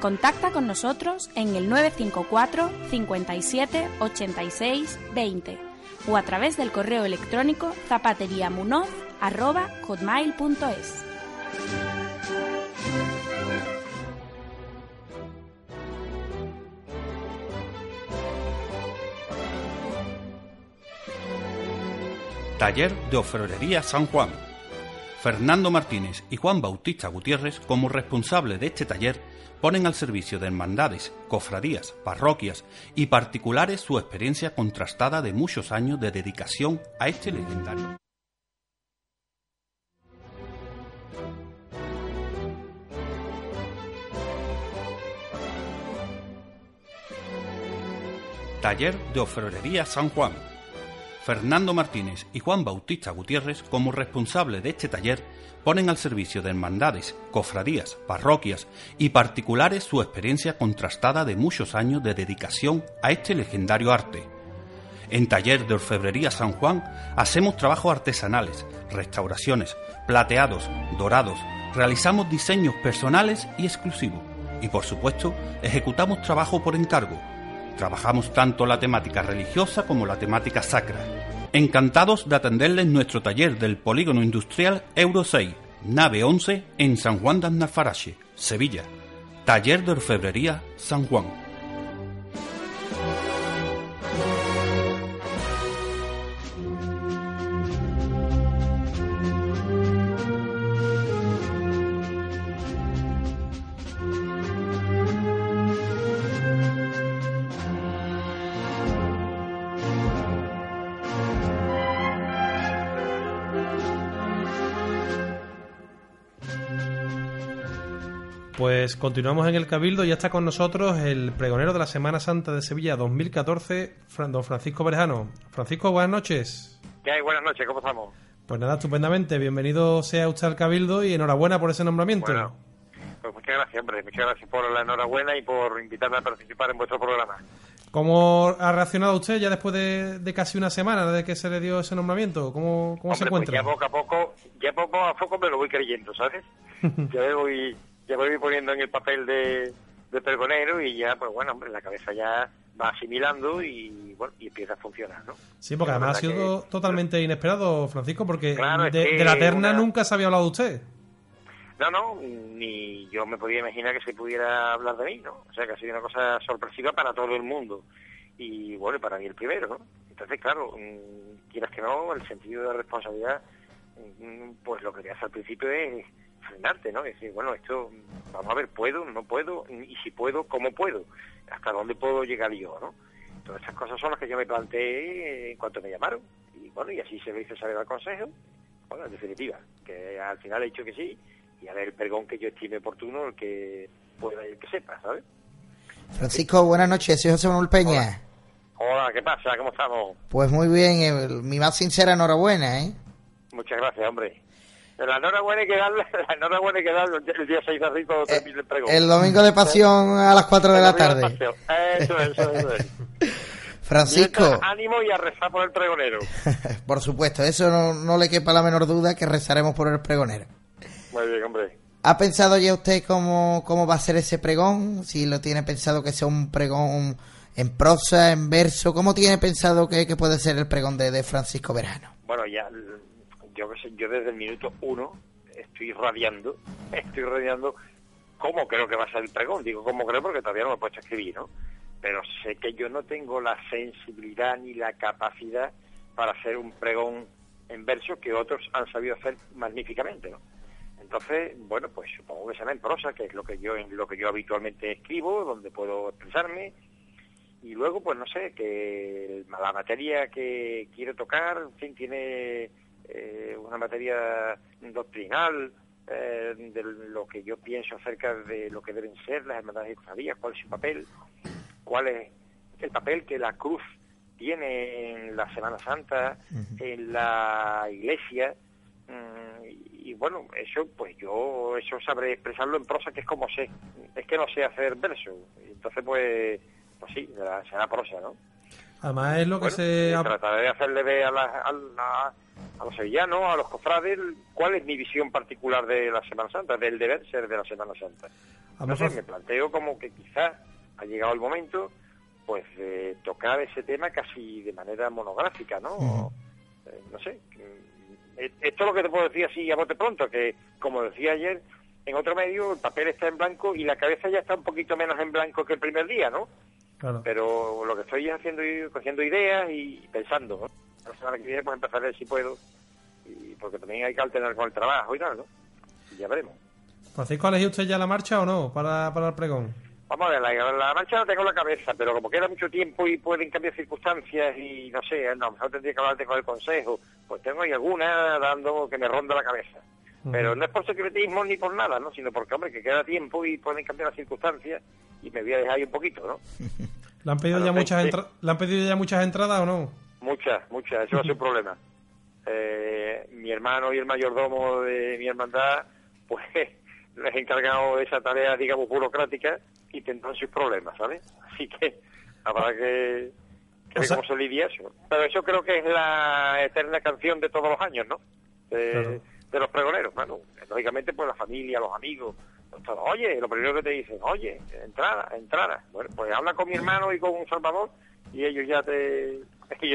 Contacta con nosotros en el 954 57 86 20 o a través del correo electrónico Taller de Orfebrería San Juan. Fernando Martínez y Juan Bautista Gutiérrez, como responsables de este taller, ponen al servicio de hermandades, cofradías, parroquias y particulares su experiencia contrastada de muchos años de dedicación a este legendario. Taller de Orfebrería San Juan. Fernando Martínez y Juan Bautista Gutiérrez, como responsables de este taller, ponen al servicio de hermandades, cofradías, parroquias y particulares su experiencia contrastada de muchos años de dedicación a este legendario arte. En Taller de Orfebrería San Juan hacemos trabajos artesanales, restauraciones, plateados, dorados, realizamos diseños personales y exclusivos y por supuesto ejecutamos trabajo por encargo. Trabajamos tanto la temática religiosa como la temática sacra. Encantados de atenderles en nuestro taller del Polígono Industrial Euro 6, nave 11, en San Juan de Aznalfarache, Sevilla. Taller de Orfebrería San Juan. Pues continuamos en el Cabildo y ya está con nosotros el pregonero de la Semana Santa de Sevilla 2014, Fran- don Francisco Berejano. Francisco, buenas noches. ¿Qué hay? Buenas noches, ¿cómo estamos? Pues nada, estupendamente. Bienvenido sea usted al Cabildo y enhorabuena por ese nombramiento. Bueno, pues muchas gracias, hombre. Muchas gracias por la enhorabuena y por invitarme a participar en vuestro programa. ¿Cómo ha reaccionado usted ya después de, de casi una semana desde que se le dio ese nombramiento? ¿Cómo, cómo se pues encuentra? ya poco a poco, ya poco a poco me lo voy creyendo, ¿sabes? [LAUGHS] ya voy, ya me voy poniendo en el papel de, de pregonero y ya, pues bueno, hombre, la cabeza ya va asimilando y bueno, y empieza a funcionar, ¿no? Sí, porque además ha sido que- totalmente inesperado, Francisco, porque Claro, es de, que de la terna una- nunca se había hablado de usted. No, no, ni yo me podía imaginar que se pudiera hablar de mí, ¿no? O sea, que ha sido una cosa sorpresiva para todo el mundo. Y bueno, para mí el primero, ¿no? Entonces, claro, mm, quieras que no, el sentido de responsabilidad, mm, pues lo que te hace al principio es, frenarte, ¿no? Es decir, bueno, esto, vamos a ver, ¿puedo, no puedo? Y si puedo, ¿cómo puedo? ¿Hasta dónde puedo llegar yo, no? Todas estas cosas son las que yo me planteé en cuanto me llamaron. Y bueno, y así se me hizo saber al consejo. Bueno, en definitiva, que al final he dicho que sí. Y a ver el pregón que yo estime oportuno, el que pueda y el que sepa, ¿sabes? Francisco, buenas noches, soy José Manuel Peña. Hola, ¿qué pasa? ¿Cómo estamos? Pues muy bien, mi más sincera enhorabuena, ¿eh? Muchas gracias, hombre. La enhorabuena hay que darle, [LAUGHS] la enhorabuena hay que darle el día 6 de abril cuando termine el pregón. El domingo de pasión a las 4 de la El tarde. Eso es, eso es, eso es. [LAUGHS] Francisco, Mientras, ánimo y a rezar por el pregonero. [LAUGHS] por supuesto, eso no, no le quepa la menor duda que rezaremos por el pregonero. Muy bien, hombre. ¿Ha pensado ya usted cómo, cómo va a ser ese pregón? Si lo tiene pensado que sea un pregón en prosa, en verso, ¿cómo tiene pensado que, que puede ser el pregón de, de Francisco Verano? Bueno, ya, yo desde el minuto uno estoy radiando, [LAUGHS] estoy radiando cómo creo que va a ser el pregón. Digo cómo creo porque todavía no me he puesto a escribir, ¿no? Pero sé que yo no tengo la sensibilidad ni la capacidad para hacer un pregón en verso que otros han sabido hacer magníficamente, ¿no? Entonces, bueno, pues supongo que será en prosa, que es lo que yo lo que yo habitualmente escribo, donde puedo expresarme. Y luego, pues no sé, que la materia que quiero tocar, en fin, tiene eh, una materia doctrinal eh, de lo que yo pienso acerca de lo que deben ser las hermandades y cofradías, cuál es su papel, cuál es el papel que la cruz tiene en la Semana Santa, en la iglesia, mm, y, y bueno, eso pues yo eso sabré expresarlo en prosa que es como sé, es que no sé hacer verso, entonces pues pues sí, será, prosa, ¿no? Además es lo que Bueno, se... trataré de hacerle ver a, la- a la- a los sevillanos, a los cofrades, cuál es mi visión particular de la Semana Santa, del deber ser de la Semana Santa. Entonces me planteo como que quizás ha llegado el momento pues de tocar ese tema casi de manera monográfica, ¿no? Eh, no sé. mm, eh, Esto es lo que te puedo decir así a bote pronto, que como decía ayer, en otro medio el papel está en blanco y la cabeza ya está un poquito menos en blanco que el primer día, ¿no? claro. Pero lo que estoy haciendo es cogiendo ideas y pensando, ¿no? La semana que viene pues empezaré si puedo, y porque también hay que alternar con el trabajo y tal, ¿no? Y ya veremos. Francisco, ¿ha elegido usted ya la marcha o no para, para el pregón? Vamos a ver, la, la marcha la tengo en la cabeza, pero como queda mucho tiempo y pueden cambiar circunstancias y no sé, no, mejor tendría que hablarte con el consejo, pues tengo ahí alguna dando que me ronda la cabeza. Pero no es por secretismo ni por nada, ¿no? Sino porque, hombre, que queda tiempo y pueden cambiar las circunstancias y me voy a dejar ahí un poquito, ¿no? [LAUGHS] ¿Le han pedido, ya muchas entra- ¿Le han pedido ya muchas entradas o no? Muchas, muchas, eso va a ser un [LAUGHS] problema. Eh, mi hermano y el mayordomo de mi hermandad, pues [LAUGHS] les he encargado esa tarea, digamos, burocrática y tendrán sus problemas, ¿sabes? Así que habrá que, que O ver sea- cómo se lidia eso. Pero eso creo que es la eterna canción de todos los años, ¿no? De, Claro. de los pregoneros, bueno, lógicamente pues la familia, los amigos, todo. oye, lo primero que te dicen, oye, entrada, entrada. Bueno, pues habla con mi hermano y con un Salvador y ellos ya te, ellos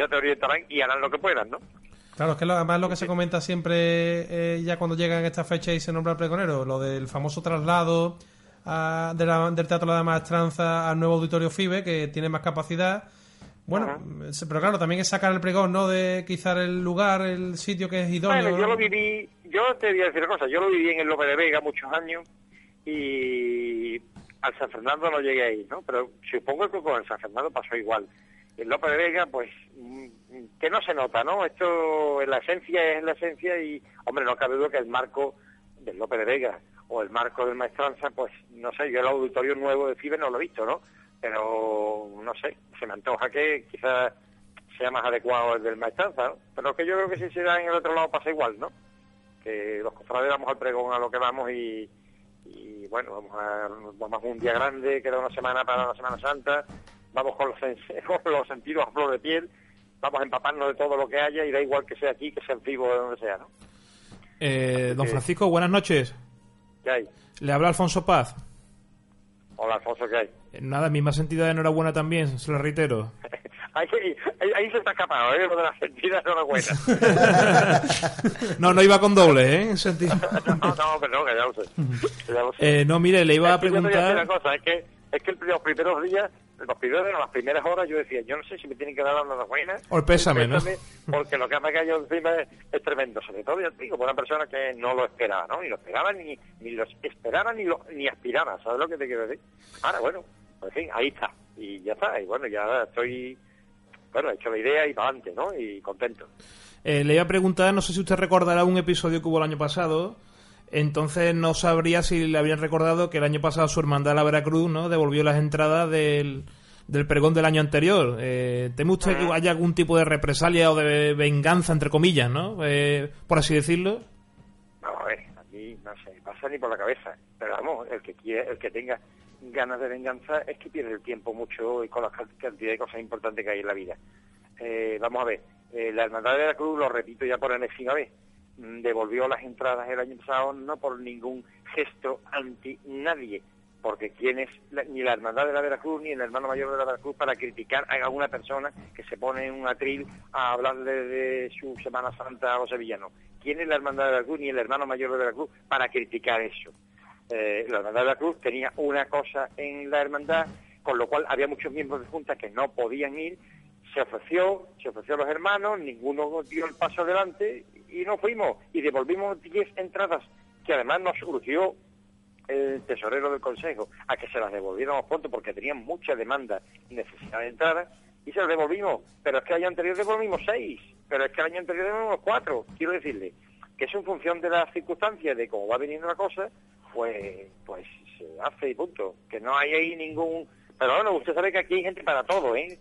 ya te orientarán y harán lo que puedan, ¿no? Claro, es que lo- además lo que se comenta siempre eh, ya cuando llegan estas fechas y se nombra el pregonero, lo del famoso traslado a- de la- del Teatro de la Maestranza al nuevo auditorio FIBE, que tiene más capacidad. Bueno, se- pero claro, también es sacar el pregón, ¿no? De quizá el lugar, el sitio que es idóneo. Bueno, yo lo viví, yo te voy a decir una cosa, yo lo viví en el Lope de Vega muchos años y al San Fernando no llegué ahí, ¿no? Pero supongo que con el San Fernando pasó igual. El Lope de Vega, pues, mm, que no se nota, ¿no? Esto, la esencia es la esencia y, hombre, no cabe duda que el marco del Lope de Vega o el marco del Maestranza, pues, no sé, yo el auditorio nuevo de FIBE no lo he visto, ¿no? Pero, no sé, se me antoja que quizás sea más adecuado el del Maestranza. Pero que yo creo que si se da en el otro lado pasa igual, ¿no? Que los cofrades vamos al pregón a lo que vamos y bueno, vamos a, vamos a un día grande, queda una semana para la Semana Santa, vamos con los, sen- [LAUGHS] con los sentidos a flor de piel, vamos a empaparnos de todo lo que haya y da igual que sea aquí, que sea en Vigo o de donde sea, ¿no? Eh, don Francisco, buenas noches. ¿Qué hay? Le habla Alfonso Paz. Hola, Alfonso, ¿qué hay? Eh, Nada, misma sentida de enhorabuena también, se lo reitero. [LAUGHS] ahí, ahí, ahí se está escapado, ¿eh? Lo de la sentida enhorabuena. [LAUGHS] No, no iba con doble, ¿eh? En sentido- [LAUGHS] no, no, pero no, que ya lo sé. ya lo sé. Eh, no, mire, le iba a yo preguntar... una cosa, es que, es que los primeros días los primeros, las primeras horas yo decía, yo no sé si me tienen que dar la buena O el pésame, ¿no? Porque lo que me ha caído encima es, es tremendo, sobre todo, te digo, por una persona que no lo esperaba, ¿no? Ni lo esperaba, ni, ni lo esperaba, ni, lo, ni aspiraba, ¿sabes lo que te quiero decir? Ahora, bueno, pues en fin, ahí está, y ya está, y bueno, ya estoy, bueno, he hecho la idea y para adelante, ¿no? Y contento. Eh, le iba a preguntar, no sé si usted recordará un episodio que hubo el año pasado. Entonces no sabría si le habían recordado que el año pasado su hermandad la Veracruz no devolvió las entradas del, del pregón del año anterior. Eh, ¿Teme usted que haya algún tipo de represalia o de venganza, entre comillas, ¿no? Eh, por así decirlo. Vamos a ver, a mí no sé, pasa ni por la cabeza. Pero vamos, el que quiere, el que tenga ganas de venganza es que pierde el tiempo mucho y con la cantidad de cosas importantes que hay en la vida. Eh, vamos a ver, eh, la Hermandad de Veracruz, lo repito ya por enésima vez, mm, devolvió las entradas el año pasado no por ningún gesto anti nadie, porque quién es la- ni la Hermandad de la Veracruz ni el hermano mayor de la Veracruz para criticar a alguna persona que se pone en un atril a hablarle de su Semana Santa a los sevillanos. ¿Quién es la Hermandad de Veracruz ni el hermano mayor de Veracruz para criticar eso? Eh, la Hermandad de Veracruz tenía una cosa en la hermandad, con lo cual había muchos miembros de junta que no podían ir, se ofreció, se ofreció a los hermanos, ninguno dio el paso adelante y nos fuimos. Y devolvimos 10 entradas que además nos urgió el tesorero del consejo a que se las devolviéramos pronto porque tenían mucha demanda y necesidad de entradas y se las devolvimos, pero es que el año anterior devolvimos seis, pero es que el año anterior devolvimos cuatro, quiero decirle que eso en función de las circunstancias, de cómo va viniendo la cosa, pues pues se hace y punto, que no hay ahí ningún... Pero bueno, usted sabe que aquí hay gente para todo, ¿eh?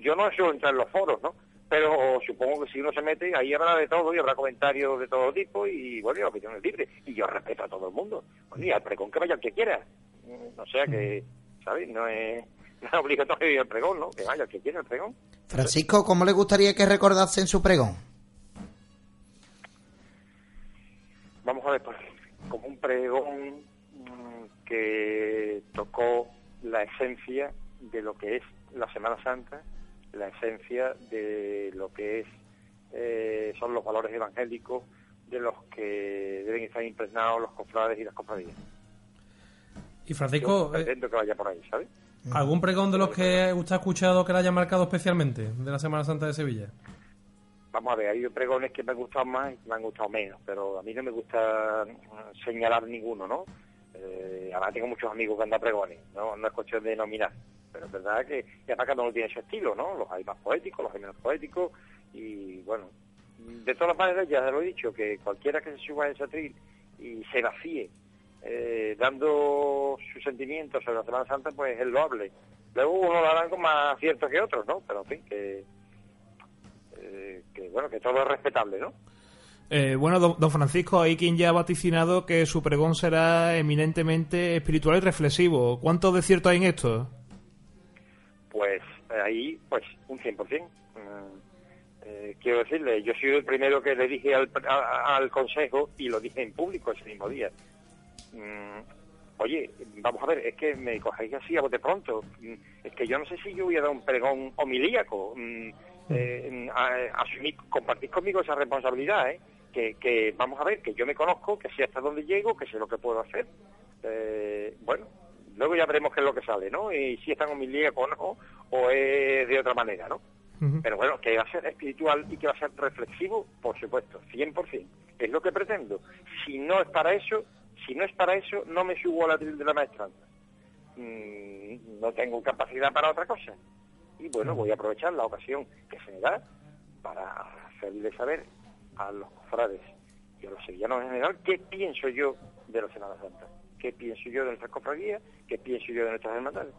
Yo no suelo entrar en los foros, ¿no? Pero supongo que si uno se mete, ahí habrá de todo y habrá comentarios de todo tipo y, bueno, la opinión es libre. Y yo respeto a todo el mundo. Oye, al pregón que vaya el que quiera. Mm, O sea que, ¿sabes? No es, [LAUGHS] no es obligatorio ir al pregón, ¿no? Que vaya el que quiera al pregón. Francisco, ¿cómo le gustaría que recordase en su pregón? vamos a ver, pues, como un pregón mm, que tocó la esencia de lo que es la Semana Santa, la esencia de lo que es eh, son los valores evangélicos de los que deben estar impregnados los cofrades y las cofradías. Y Francisco, Yo eh, que vaya por ahí, ¿sabes? ¿algún pregón de los que usted ha escuchado que le haya marcado especialmente de la Semana Santa de Sevilla? Vamos a ver, hay pregones que me han gustado más y que me han gustado menos, pero a mí no me gusta mm, señalar ninguno, ¿no? Eh, además tengo muchos amigos que andan pregones, ¿no? No es cuestión de nominar, pero es verdad que, y además cada uno tiene su estilo, ¿no? Los hay más poéticos, los hay menos poéticos, y bueno, de todas maneras ya lo he dicho, que cualquiera que se suba a ese atril y se vacíe eh, dando sus sentimientos sobre la Semana Santa, pues es loable. Luego uno lo hará con más acierto que otros, ¿no? Pero en fin, que, que bueno, que todo es respetable, ¿no? Eh, bueno, don, don Francisco, hay quien ya ha vaticinado que su pregón será eminentemente espiritual y reflexivo. ¿Cuánto de cierto hay en esto? Pues eh, ahí, pues un 100%. Mm, eh, quiero decirle, yo soy el primero que le dije al, a- al consejo y lo dije en público ese mismo día. Mm, oye, vamos a ver, es que me cogéis así a bote pronto. Mm, es que yo no sé si yo voy a dar un pregón homilíaco. Mm, eh, a- asumir, compartir conmigo esa responsabilidad, ¿eh? Que, que vamos a ver, que yo me conozco, que sé hasta dónde llego, que sé lo que puedo hacer. Eh, bueno, luego ya veremos qué es lo que sale, ¿no? Y si es tan homilíaco o no, o es de otra manera, ¿no? Pero bueno, que va a ser espiritual y que va a ser reflexivo, por supuesto, 100%. Es lo que pretendo. Si no es para eso, si no es para eso, no me subo a la tril de la maestranza. Mm, no tengo capacidad para otra cosa. Y bueno, voy a aprovechar la ocasión que se me da para hacerle saber a los cofrades y a los sevillanos en general qué pienso yo de la Semana Santa, qué pienso yo de nuestras cofradías, qué pienso yo de nuestras hermandades.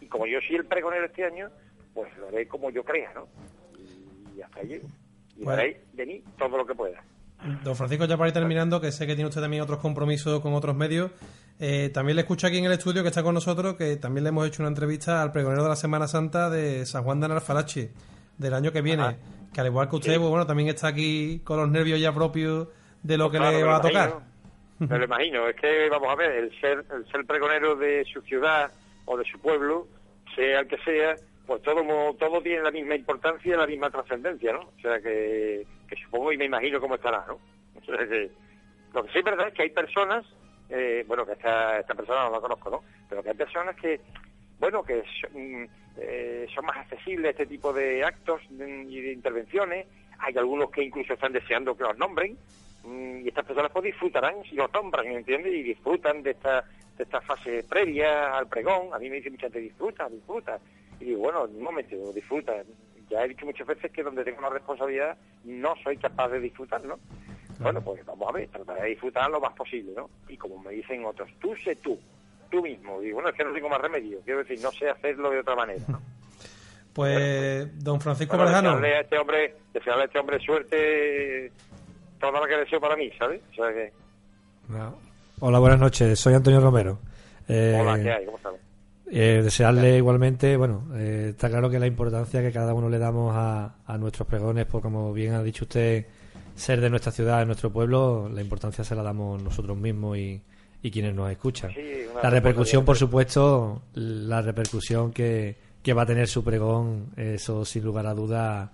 Y como yo soy el pregonero este año, pues lo haré como yo crea, ¿no? Y hasta ahí llego. Y Bueno. daré de mí todo lo que pueda. Don Francisco, ya para ir terminando, que sé que tiene usted también otros compromisos con otros medios, eh, también le escucho aquí en el estudio que está con nosotros, que también le hemos hecho una entrevista al pregonero de la Semana Santa de San Juan de Analfarache, del año que viene, Ajá. que al igual que usted, Sí. pues, bueno, también está aquí con los nervios ya propios de lo que Claro, le va a tocar. imagino. Me lo imagino. Es que, vamos a ver, el ser, el ser pregonero de su ciudad o de su pueblo, sea el que sea, pues todo, todo tiene la misma importancia y la misma trascendencia, ¿no? O sea que, que supongo y me imagino cómo estará, ¿no? O sea que, lo que sí es verdad es que hay personas, eh, bueno, que esta, esta persona no la conozco, ¿no? Pero que hay personas que bueno, que son, eh, son más accesibles este tipo de actos mm, y de intervenciones. Hay algunos que incluso están deseando que los nombren mm, y estas personas pues disfrutarán si los nombran, ¿entiendes? Y disfrutan de esta, de esta fase previa al pregón. A mí me dice mucha gente, disfruta, disfruta. Y digo, bueno, un momento, disfruta. Ya he dicho muchas veces que donde tengo una responsabilidad no soy capaz de disfrutar, ¿no? Bueno, pues vamos a ver, trataré de disfrutar lo más posible, ¿no? Y como me dicen otros, tú sé tú, tú mismo. Y bueno, es que no tengo más remedio. Quiero decir, no sé hacerlo de otra manera, ¿no? [LAUGHS] Pues, don Francisco Bueno, desearle a este hombre, desearle a este hombre suerte toda la que deseo para mí, ¿sabes? O sea que, No. Hola, buenas noches. Soy Antonio Romero. Eh, hola, ¿qué hay? ¿Cómo estás? Eh, desearle igualmente, bueno, eh, está claro que la importancia que cada uno le damos a, a nuestros pregones, por como bien ha dicho usted, ser de nuestra ciudad, de nuestro pueblo, la importancia se la damos nosotros mismos y, y quienes nos escuchan. Sí, la repercusión, por supuesto, la repercusión que, que va a tener su pregón, eso sin lugar a duda,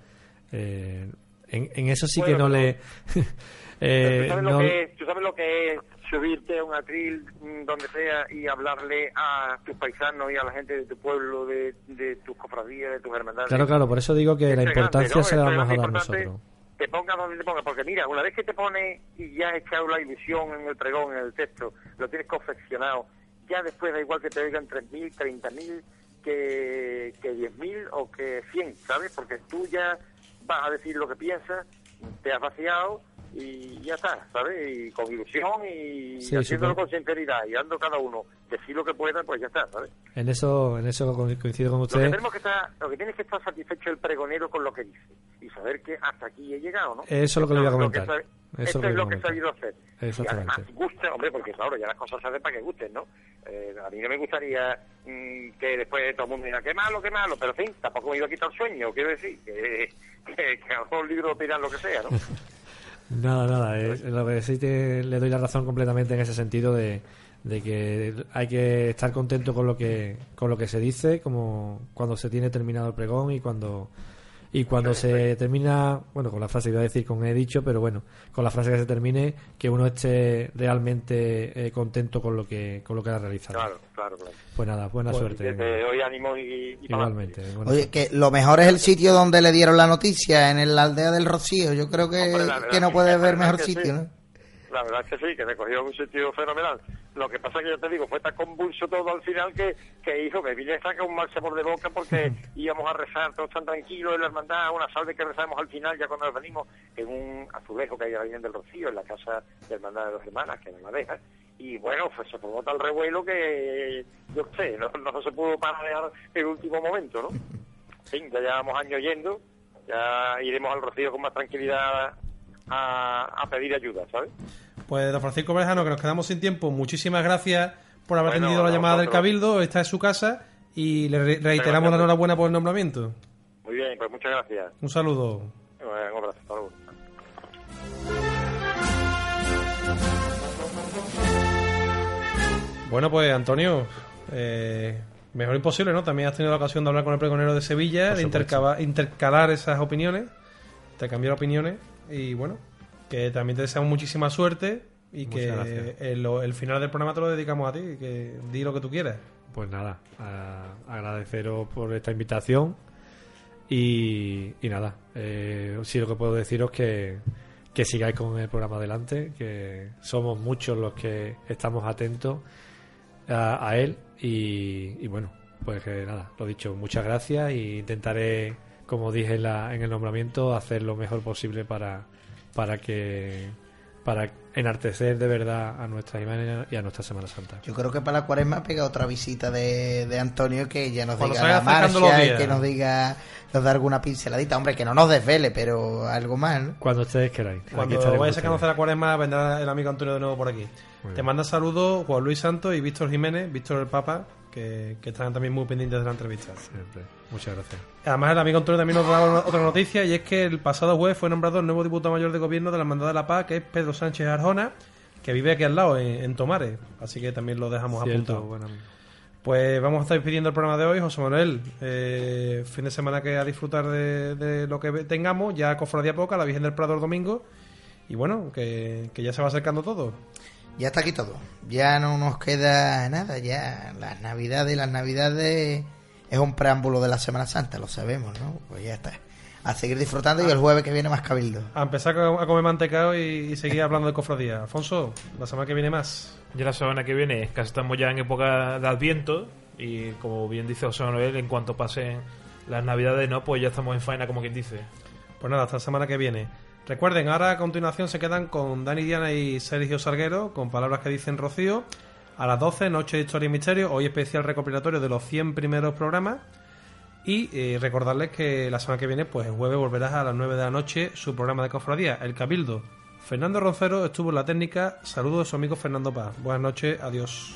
eh, en, en eso sí que no le... [LAUGHS] eh, ¿Tú, sabes no- lo que tú sabes lo que es subirte a un atril mm, donde sea y hablarle a tus paisanos y a la gente de tu pueblo, de, de tus cofradías, de tus hermandades. Claro, claro, por eso digo que la importancia ¿no? se la vamos a dar nosotros. Te pongas donde te pongas, porque mira, una vez que te pones y ya has echado la ilusión en el pregón, en el texto, lo tienes confeccionado, ya después da igual que te oigan 3.000, 30.000, que, que 10.000 o que 100, ¿sabes? Porque tú ya vas a decir lo que piensas, te has vaciado y ya está, ¿sabes? Y con ilusión y Sí, haciéndolo con sinceridad y dando cada uno, decir lo que pueda, pues ya está, ¿sabes? En eso, en eso co- coincido con Lo que usted. tenemos que estar, lo que tiene que estar satisfecho el pregonero con lo que dice y saber que hasta aquí he llegado, ¿no? Eso es lo que le iba a comentar. Eso esto es lo que he sabido hacer. Y además gusta, hombre, porque claro, ya las cosas se hacen para que gusten, ¿no? Eh, a mí no me gustaría mm, que después todo el mundo diga, qué malo, qué malo, pero en fin, tampoco me iba a quitar el sueño, quiero decir, que, que, que a lo mejor el libro opinan lo que sea, ¿no? [LAUGHS] Nada, nada. es- lo que sí te- le doy la razón completamente en ese sentido de, de que hay que estar contento con lo que con lo que se dice, como cuando se tiene terminado el pregón y cuando y cuando se termina, bueno, con la frase iba a decir con he dicho, pero bueno, con la frase que se termine, que uno esté realmente eh, contento con lo que con lo que ha realizado. Claro, claro, claro. Pues nada, buena Pues, suerte. que te doy ánimo y, y. Igualmente. Oye, suerte. que lo mejor es el sitio donde le dieron la noticia, en la aldea del Rocío. Yo creo que, Hombre, verdad que no que- puede la haber verdad mejor que sitio, sí. ¿no? La verdad es que sí, que me cogió un sitio fenomenal. Lo que pasa es que yo te digo, fue tan convulso todo al final que, que hijo, me vine a sacar un mal sabor de boca porque [LAUGHS] íbamos a rezar todos tan tranquilos en la hermandad, una salve que rezamos al final, ya cuando nos venimos, en un azulejo que hay en del Rocío, en la casa de hermandad de dos hermanas, que no la deja. Y bueno, pues se formó tal revuelo que, yo sé, no, no se pudo parar el último momento, ¿no? En fin, ya llevamos años yendo, ya iremos al Rocío con más tranquilidad a, a pedir ayuda, ¿sabes? Pues, don Francisco Barjano, que nos quedamos sin tiempo, muchísimas gracias por haber Bueno, atendido la llamada del. Cabildo. Esta es su casa y le re- reiteramos la enhorabuena por el nombramiento. Muy bien, pues muchas gracias. Un saludo. Eh, Un abrazo, hasta luego. Bueno, pues Antonio, eh, mejor imposible, ¿no? También has tenido la ocasión de hablar con el pregonero de Sevilla, de intercalar esas opiniones, intercambiar opiniones y bueno, que también te deseamos muchísima suerte y Muchas que el, el final del programa te lo dedicamos a ti, que di lo que tú quieras. Pues nada, a- agradeceros por esta invitación y, y nada, eh, sí lo que puedo deciros que, que sigáis con el programa adelante, que somos muchos los que estamos atentos a, a él y, y bueno, pues que nada, lo dicho, muchas gracias y intentaré, como dije en, la- en el nombramiento, hacer lo mejor posible para, para que para enartecer de verdad a nuestra imagen y a nuestra Semana Santa. Yo creo que para la cuaresma pega otra visita de, de Antonio que ya nos Cuando diga la marcha y que nos diga, nos da alguna pinceladita. Hombre, que no nos desvele, pero algo más, ¿no? Cuando ustedes queráis. Cuando vayas a conocer la cuaresma, vendrá el amigo Antonio de nuevo por aquí. Muy Te bien. manda saludos Juan Luis Santos y Víctor Jiménez, Víctor el Papa, que, que estarán también muy pendientes de la entrevista. Siempre. Muchas gracias. Además, el amigo Antonio también nos daba otra noticia y es que el pasado jueves fue nombrado el nuevo diputado mayor de gobierno de la Hermandad de la Paz, que es Pedro Sánchez Arjona, que vive aquí al lado, en, en Tomares. Así que también lo dejamos Cierto, apuntado. bueno, Pues vamos a estar despidiendo el programa de hoy, José Manuel. eh, fin de semana que a disfrutar de, de lo que tengamos. Ya Cofradía Poca, la Virgen del Prado el domingo. Y bueno, que, que ya se va acercando todo. Ya está aquí todo. Ya no nos queda nada. Ya las navidades, las navidades es un preámbulo de la Semana Santa, lo sabemos, ¿no? Pues ya está. A seguir disfrutando y el jueves que viene más cabildo. A empezar a comer mantecado y, y seguir hablando de cofradía. Alfonso, la semana que viene más. Ya la semana que viene, casi estamos ya en época de Adviento y como bien dice José Manuel, en cuanto pasen las navidades, no, pues ya estamos en faena como quien dice. Pues nada, hasta la semana que viene. Recuerden, ahora a continuación se quedan con Dani Diana y Sergio Salguero, con palabras que dicen Rocío. A las 12, Noche de Historia y Misterio, hoy especial recopilatorio de los 100 primeros programas. Y eh, recordarles que la semana que viene, pues el jueves volverás a las 9 de la noche, su programa de cofradía, El Cabildo. Fernando Roncero estuvo en la técnica. Saludos a su amigo Fernando Paz. Buenas noches, adiós.